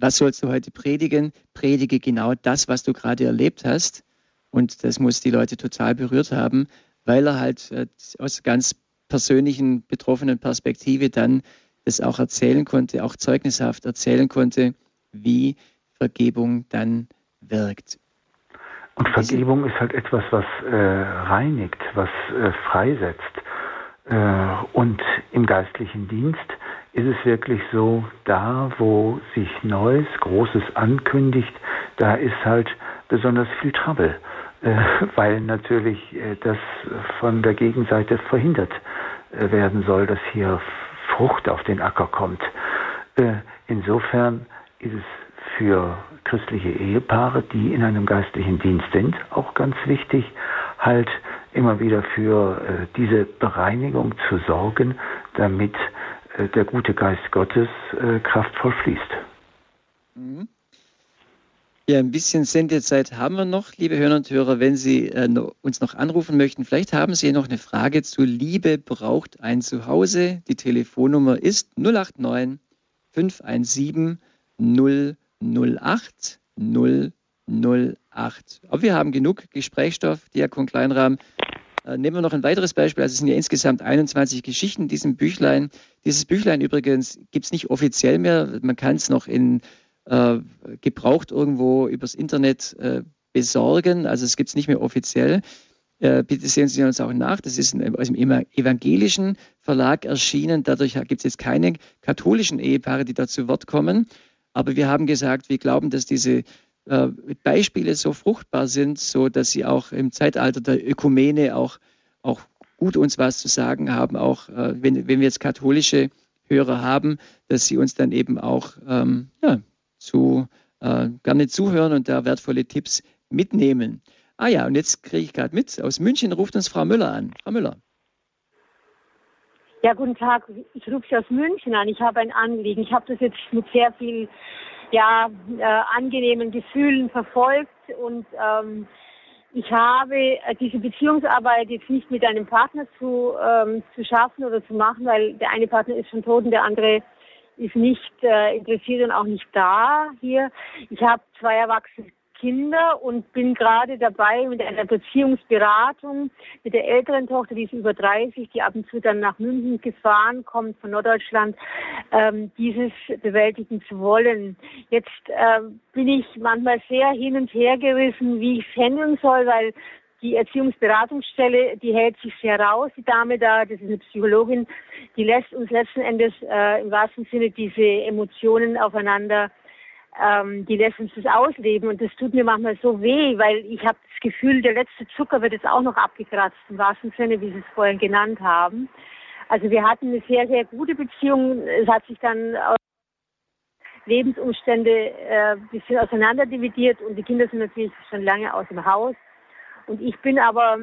was sollst du heute predigen? Predige genau das, was du gerade erlebt hast. Und das muss die Leute total berührt haben, weil er halt äh, aus ganz persönlichen, betroffenen Perspektive dann das auch erzählen konnte, auch zeugnishaft erzählen konnte, wie Vergebung dann wirkt. Und Vergebung ist halt etwas, was äh, reinigt, was äh, freisetzt. Äh, und im geistlichen Dienst ist es wirklich so, da wo sich Neues, Großes ankündigt, da ist halt besonders viel Trouble, äh, weil natürlich äh, das von der Gegenseite verhindert äh, werden soll, dass hier Frucht auf den Acker kommt. Äh, insofern ist es für christliche Ehepaare, die in einem geistlichen Dienst sind, auch ganz wichtig, halt immer wieder für äh, diese Bereinigung zu sorgen, damit der gute Geist Gottes äh, kraftvoll fließt. Mhm. Ja, ein bisschen Sendezeit haben wir noch, liebe Hörer und Hörer. Wenn Sie äh, uns noch anrufen möchten, vielleicht haben Sie noch eine Frage zu Liebe braucht ein Zuhause. Die Telefonnummer ist 089 517 008 008. Aber wir haben genug Gesprächsstoff, Diakon Kleinrahmen. Äh, nehmen wir noch ein weiteres Beispiel. Also es sind ja insgesamt 21 Geschichten in diesem Büchlein. Dieses Büchlein übrigens gibt es nicht offiziell mehr. Man kann es noch in äh, gebraucht irgendwo übers Internet äh, besorgen. Also es gibt es nicht mehr offiziell. Äh, bitte sehen Sie uns auch nach. Das ist aus dem evangelischen Verlag erschienen. Dadurch gibt es jetzt keine katholischen Ehepaare, die da zu Wort kommen. Aber wir haben gesagt, wir glauben, dass diese äh, Beispiele so fruchtbar sind, so dass sie auch im Zeitalter der Ökumene auch, auch gut uns was zu sagen haben, auch äh, wenn, wenn wir jetzt katholische Hörer haben, dass sie uns dann eben auch ähm, ja, zu äh, gerne zuhören und da wertvolle Tipps mitnehmen. Ah ja, und jetzt kriege ich gerade mit, aus München ruft uns Frau Müller an. Frau Müller. Ja, guten Tag. Ich rufe Sie aus München an. Ich habe ein Anliegen. Ich habe das jetzt mit sehr viel ja, äh, angenehmen Gefühlen verfolgt und ähm, ich habe äh, diese Beziehungsarbeit jetzt nicht mit einem Partner zu, ähm, zu schaffen oder zu machen, weil der eine Partner ist schon tot und der andere ist nicht äh, interessiert und auch nicht da hier. Ich habe zwei erwachsene Kinder und bin gerade dabei mit einer Beziehungsberatung mit der älteren Tochter, die ist über 30, die ab und zu dann nach München gefahren kommt von Norddeutschland, ähm, dieses bewältigen zu wollen. Jetzt äh, bin ich manchmal sehr hin und her gerissen, wie ich es handeln soll, weil die Erziehungsberatungsstelle, die hält sich sehr raus, die Dame da, das ist eine Psychologin, die lässt uns letzten Endes äh, im wahrsten Sinne diese Emotionen aufeinander, ähm, die lässt uns das ausleben und das tut mir manchmal so weh, weil ich habe das Gefühl, der letzte Zucker wird jetzt auch noch abgekratzt, im wahrsten Sinne, wie Sie es vorhin genannt haben. Also wir hatten eine sehr, sehr gute Beziehung. Es hat sich dann aus Lebensumstände äh, ein bisschen auseinanderdividiert und die Kinder sind natürlich schon lange aus dem Haus. Und ich bin aber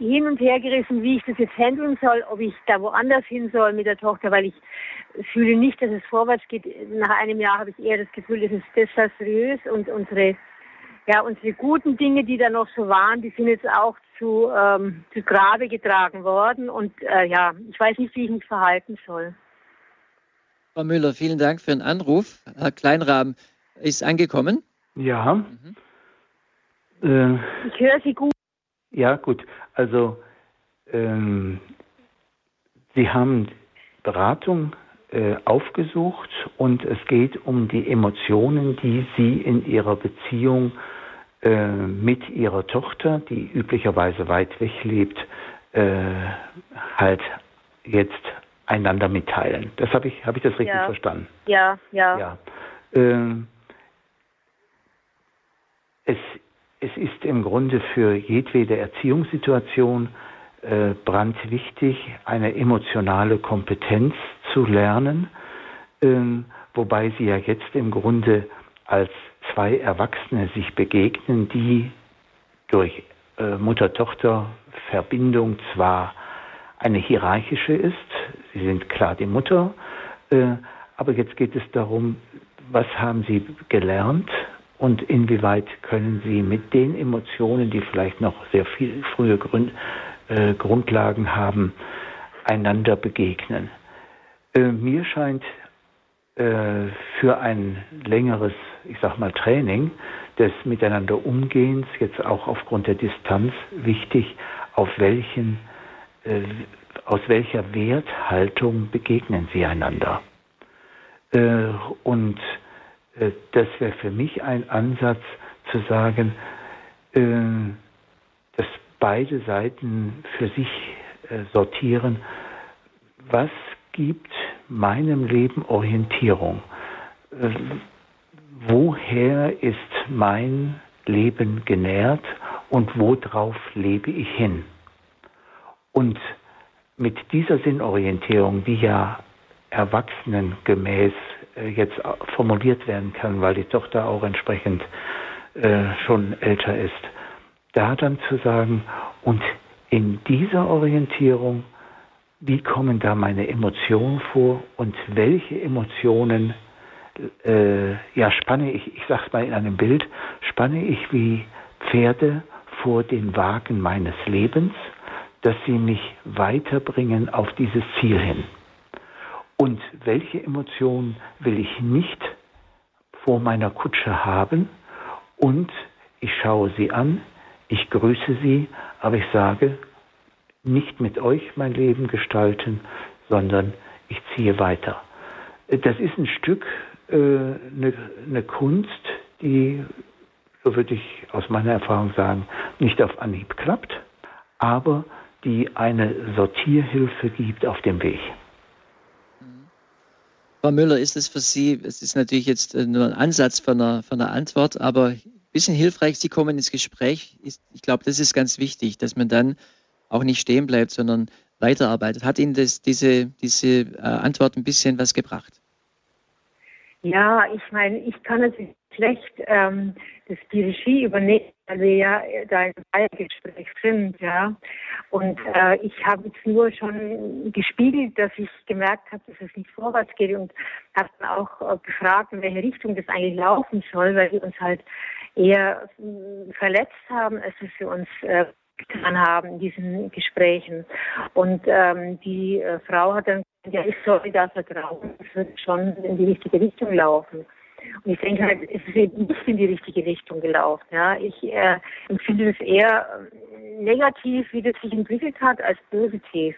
hin und her gerissen, wie ich das jetzt handeln soll, ob ich da woanders hin soll mit der Tochter, weil ich fühle nicht, dass es vorwärts geht. Nach einem Jahr habe ich eher das Gefühl, es ist desaströs und unsere, ja, unsere guten Dinge, die da noch so waren, die sind jetzt auch zu, ähm, zu Grabe getragen worden und äh, ja, ich weiß nicht, wie ich mich verhalten soll. Frau Müller, vielen Dank für den Anruf. Herr Kleinraben ist angekommen. Ja. Mhm. Äh, ich höre Sie gut. Ja, gut. Also ähm, Sie haben Beratung äh, aufgesucht und es geht um die Emotionen, die Sie in Ihrer Beziehung äh, mit Ihrer Tochter, die üblicherweise weit weg lebt, äh, halt jetzt einander mitteilen. Das habe ich, habe ich das richtig ja. verstanden? Ja, ja. ja. Ähm, es es ist im Grunde für jedwede Erziehungssituation äh, brandwichtig, eine emotionale Kompetenz zu lernen, äh, wobei sie ja jetzt im Grunde als zwei Erwachsene sich begegnen, die durch äh, Mutter-Tochter-Verbindung zwar eine hierarchische ist, sie sind klar die Mutter, äh, aber jetzt geht es darum, was haben sie gelernt, und inwieweit können Sie mit den Emotionen, die vielleicht noch sehr viel frühe Grund, äh, Grundlagen haben, einander begegnen. Äh, mir scheint äh, für ein längeres, ich sag mal, Training des Miteinander Umgehens, jetzt auch aufgrund der Distanz, wichtig, auf welchen, äh, aus welcher Werthaltung begegnen Sie einander. Äh, und das wäre für mich ein Ansatz zu sagen, äh, dass beide Seiten für sich äh, sortieren, was gibt meinem Leben Orientierung? Woher ist mein Leben genährt und worauf lebe ich hin? Und mit dieser Sinnorientierung, die ja erwachsenengemäß äh, jetzt formuliert werden kann, weil die Tochter auch entsprechend äh, schon älter ist. Da dann zu sagen, und in dieser Orientierung, wie kommen da meine Emotionen vor und welche Emotionen äh, ja, spanne ich, ich sage mal in einem Bild, spanne ich wie Pferde vor den Wagen meines Lebens, dass sie mich weiterbringen auf dieses Ziel hin. Und welche Emotionen will ich nicht vor meiner Kutsche haben? Und ich schaue sie an, ich grüße sie, aber ich sage, nicht mit euch mein Leben gestalten, sondern ich ziehe weiter. Das ist ein Stück äh, eine, eine Kunst, die, so würde ich aus meiner Erfahrung sagen, nicht auf Anhieb klappt, aber die eine Sortierhilfe gibt auf dem Weg. Frau Müller, ist es für Sie, es ist natürlich jetzt äh, nur ein Ansatz von einer, von einer Antwort, aber ein bisschen hilfreich, Sie kommen ins Gespräch. Ich glaube, das ist ganz wichtig, dass man dann auch nicht stehen bleibt, sondern weiterarbeitet. Hat Ihnen das, diese, diese äh, Antwort ein bisschen was gebracht? Ja, ich meine, ich kann natürlich schlecht ähm, das die Regie übernehmen, weil wir ja da im Gespräch sind, ja. Und äh, ich habe jetzt nur schon gespiegelt, dass ich gemerkt habe, dass es nicht vorwärts geht und habe dann auch äh, gefragt, in welche Richtung das eigentlich laufen soll, weil wir uns halt eher äh, verletzt haben, als dass wir uns äh, getan haben in diesen Gesprächen. Und ähm, die äh, Frau hat dann ja, ich soll da vertrauen, es wird schon in die richtige Richtung laufen. Und ich denke halt, es ist eben nicht in die richtige Richtung gelaufen. Ja. Ich äh, empfinde es eher ähm, negativ, wie das sich entwickelt hat, als positiv.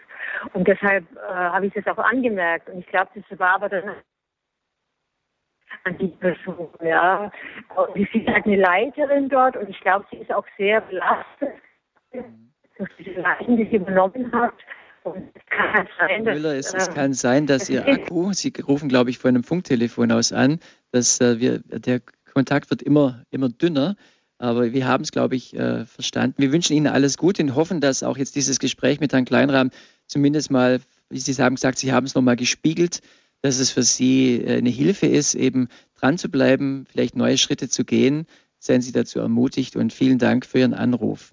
Und deshalb äh, habe ich das auch angemerkt. Und ich glaube, das war aber dann an die Person. Ja. Und sie ist halt eine Leiterin dort und ich glaube, sie ist auch sehr belastet durch diese Leitung, die sie übernommen hat. Und es kann halt sein, dass, Müller, es, es ähm, kann sein, dass Ihr Akku, Sie rufen, glaube ich, von einem Funktelefon aus an, dass äh, wir, der Kontakt wird immer, immer dünner. Aber wir haben es, glaube ich, äh, verstanden. Wir wünschen Ihnen alles Gute und hoffen, dass auch jetzt dieses Gespräch mit Herrn Kleinrahm zumindest mal, wie Sie haben gesagt, Sie haben es nochmal gespiegelt, dass es für Sie äh, eine Hilfe ist, eben dran zu bleiben, vielleicht neue Schritte zu gehen. Seien Sie dazu ermutigt und vielen Dank für Ihren Anruf.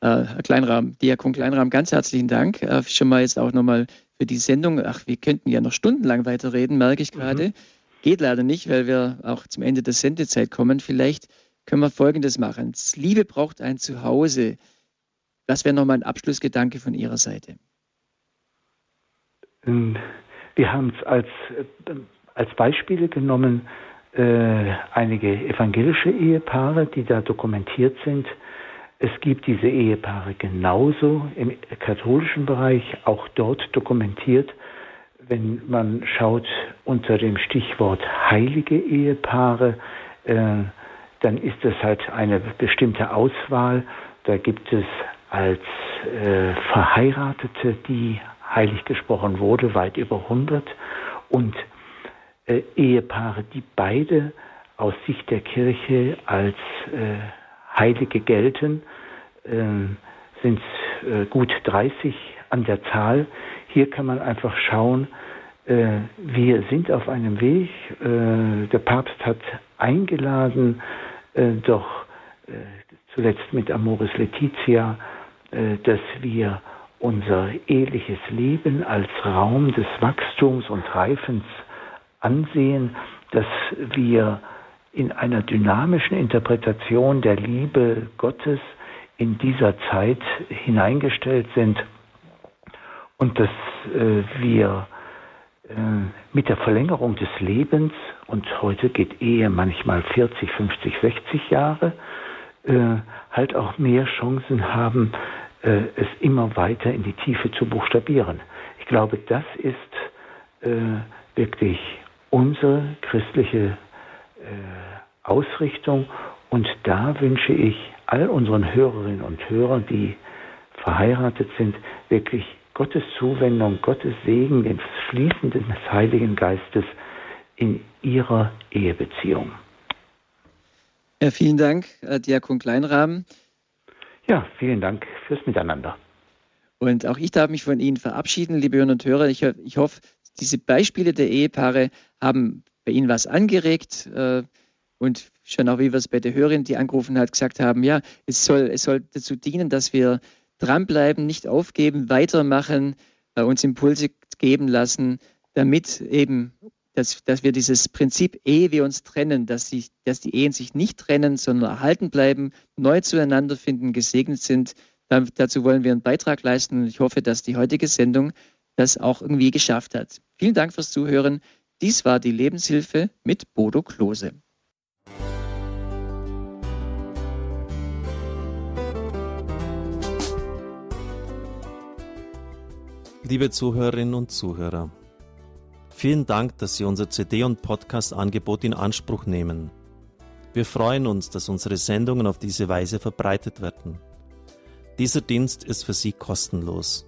Äh, Herr Kleinrahm, Diakon Kleinrahm, ganz herzlichen Dank. Äh, schon mal jetzt auch nochmal für die Sendung. Ach, wir könnten ja noch stundenlang weiterreden, merke ich gerade. Mhm. Geht leider nicht, weil wir auch zum Ende der Sendezeit kommen. Vielleicht können wir Folgendes machen. Liebe braucht ein Zuhause. Das wäre nochmal ein Abschlussgedanke von Ihrer Seite. Ähm, wir haben es als, äh, als Beispiele genommen, äh, einige evangelische Ehepaare, die da dokumentiert sind, es gibt diese Ehepaare genauso im katholischen Bereich, auch dort dokumentiert. Wenn man schaut unter dem Stichwort heilige Ehepaare, äh, dann ist es halt eine bestimmte Auswahl. Da gibt es als äh, Verheiratete, die heilig gesprochen wurde, weit über 100 und äh, Ehepaare, die beide aus Sicht der Kirche als äh, Heilige gelten, äh, sind äh, gut 30 an der Zahl. Hier kann man einfach schauen, äh, wir sind auf einem Weg. Äh, der Papst hat eingeladen, doch zuletzt mit Amoris Laetitia, dass wir unser eheliches Leben als Raum des Wachstums und Reifens ansehen, dass wir in einer dynamischen Interpretation der Liebe Gottes in dieser Zeit hineingestellt sind und dass äh, wir äh, mit der Verlängerung des Lebens, und heute geht Ehe manchmal 40, 50, 60 Jahre, äh, halt auch mehr Chancen haben, äh, es immer weiter in die Tiefe zu buchstabieren. Ich glaube, das ist äh, wirklich unsere christliche Ausrichtung. Und da wünsche ich all unseren Hörerinnen und Hörern, die verheiratet sind, wirklich Gottes Zuwendung, Gottes Segen, den Fließen des Heiligen Geistes in ihrer Ehebeziehung. Ja, vielen Dank, äh, Diakon Kleinrahmen. Ja, vielen Dank fürs Miteinander. Und auch ich darf mich von Ihnen verabschieden, liebe Hörerinnen und Hörer. Ich, ich hoffe, diese Beispiele der Ehepaare haben bei Ihnen was angeregt äh, und schon auch, wie wir es bei der Hörerin, die angerufen hat, gesagt haben, ja, es soll, es soll dazu dienen, dass wir dranbleiben, nicht aufgeben, weitermachen, äh, uns Impulse geben lassen, damit eben, dass, dass wir dieses Prinzip Ehe wir uns trennen, dass, sich, dass die Ehen sich nicht trennen, sondern erhalten bleiben, neu zueinander finden, gesegnet sind. Da, dazu wollen wir einen Beitrag leisten und ich hoffe, dass die heutige Sendung das auch irgendwie geschafft hat. Vielen Dank fürs Zuhören. Dies war die Lebenshilfe mit Bodo Klose. Liebe Zuhörerinnen und Zuhörer, vielen Dank, dass Sie unser CD- und Podcast-Angebot in Anspruch nehmen. Wir freuen uns, dass unsere Sendungen auf diese Weise verbreitet werden. Dieser Dienst ist für Sie kostenlos.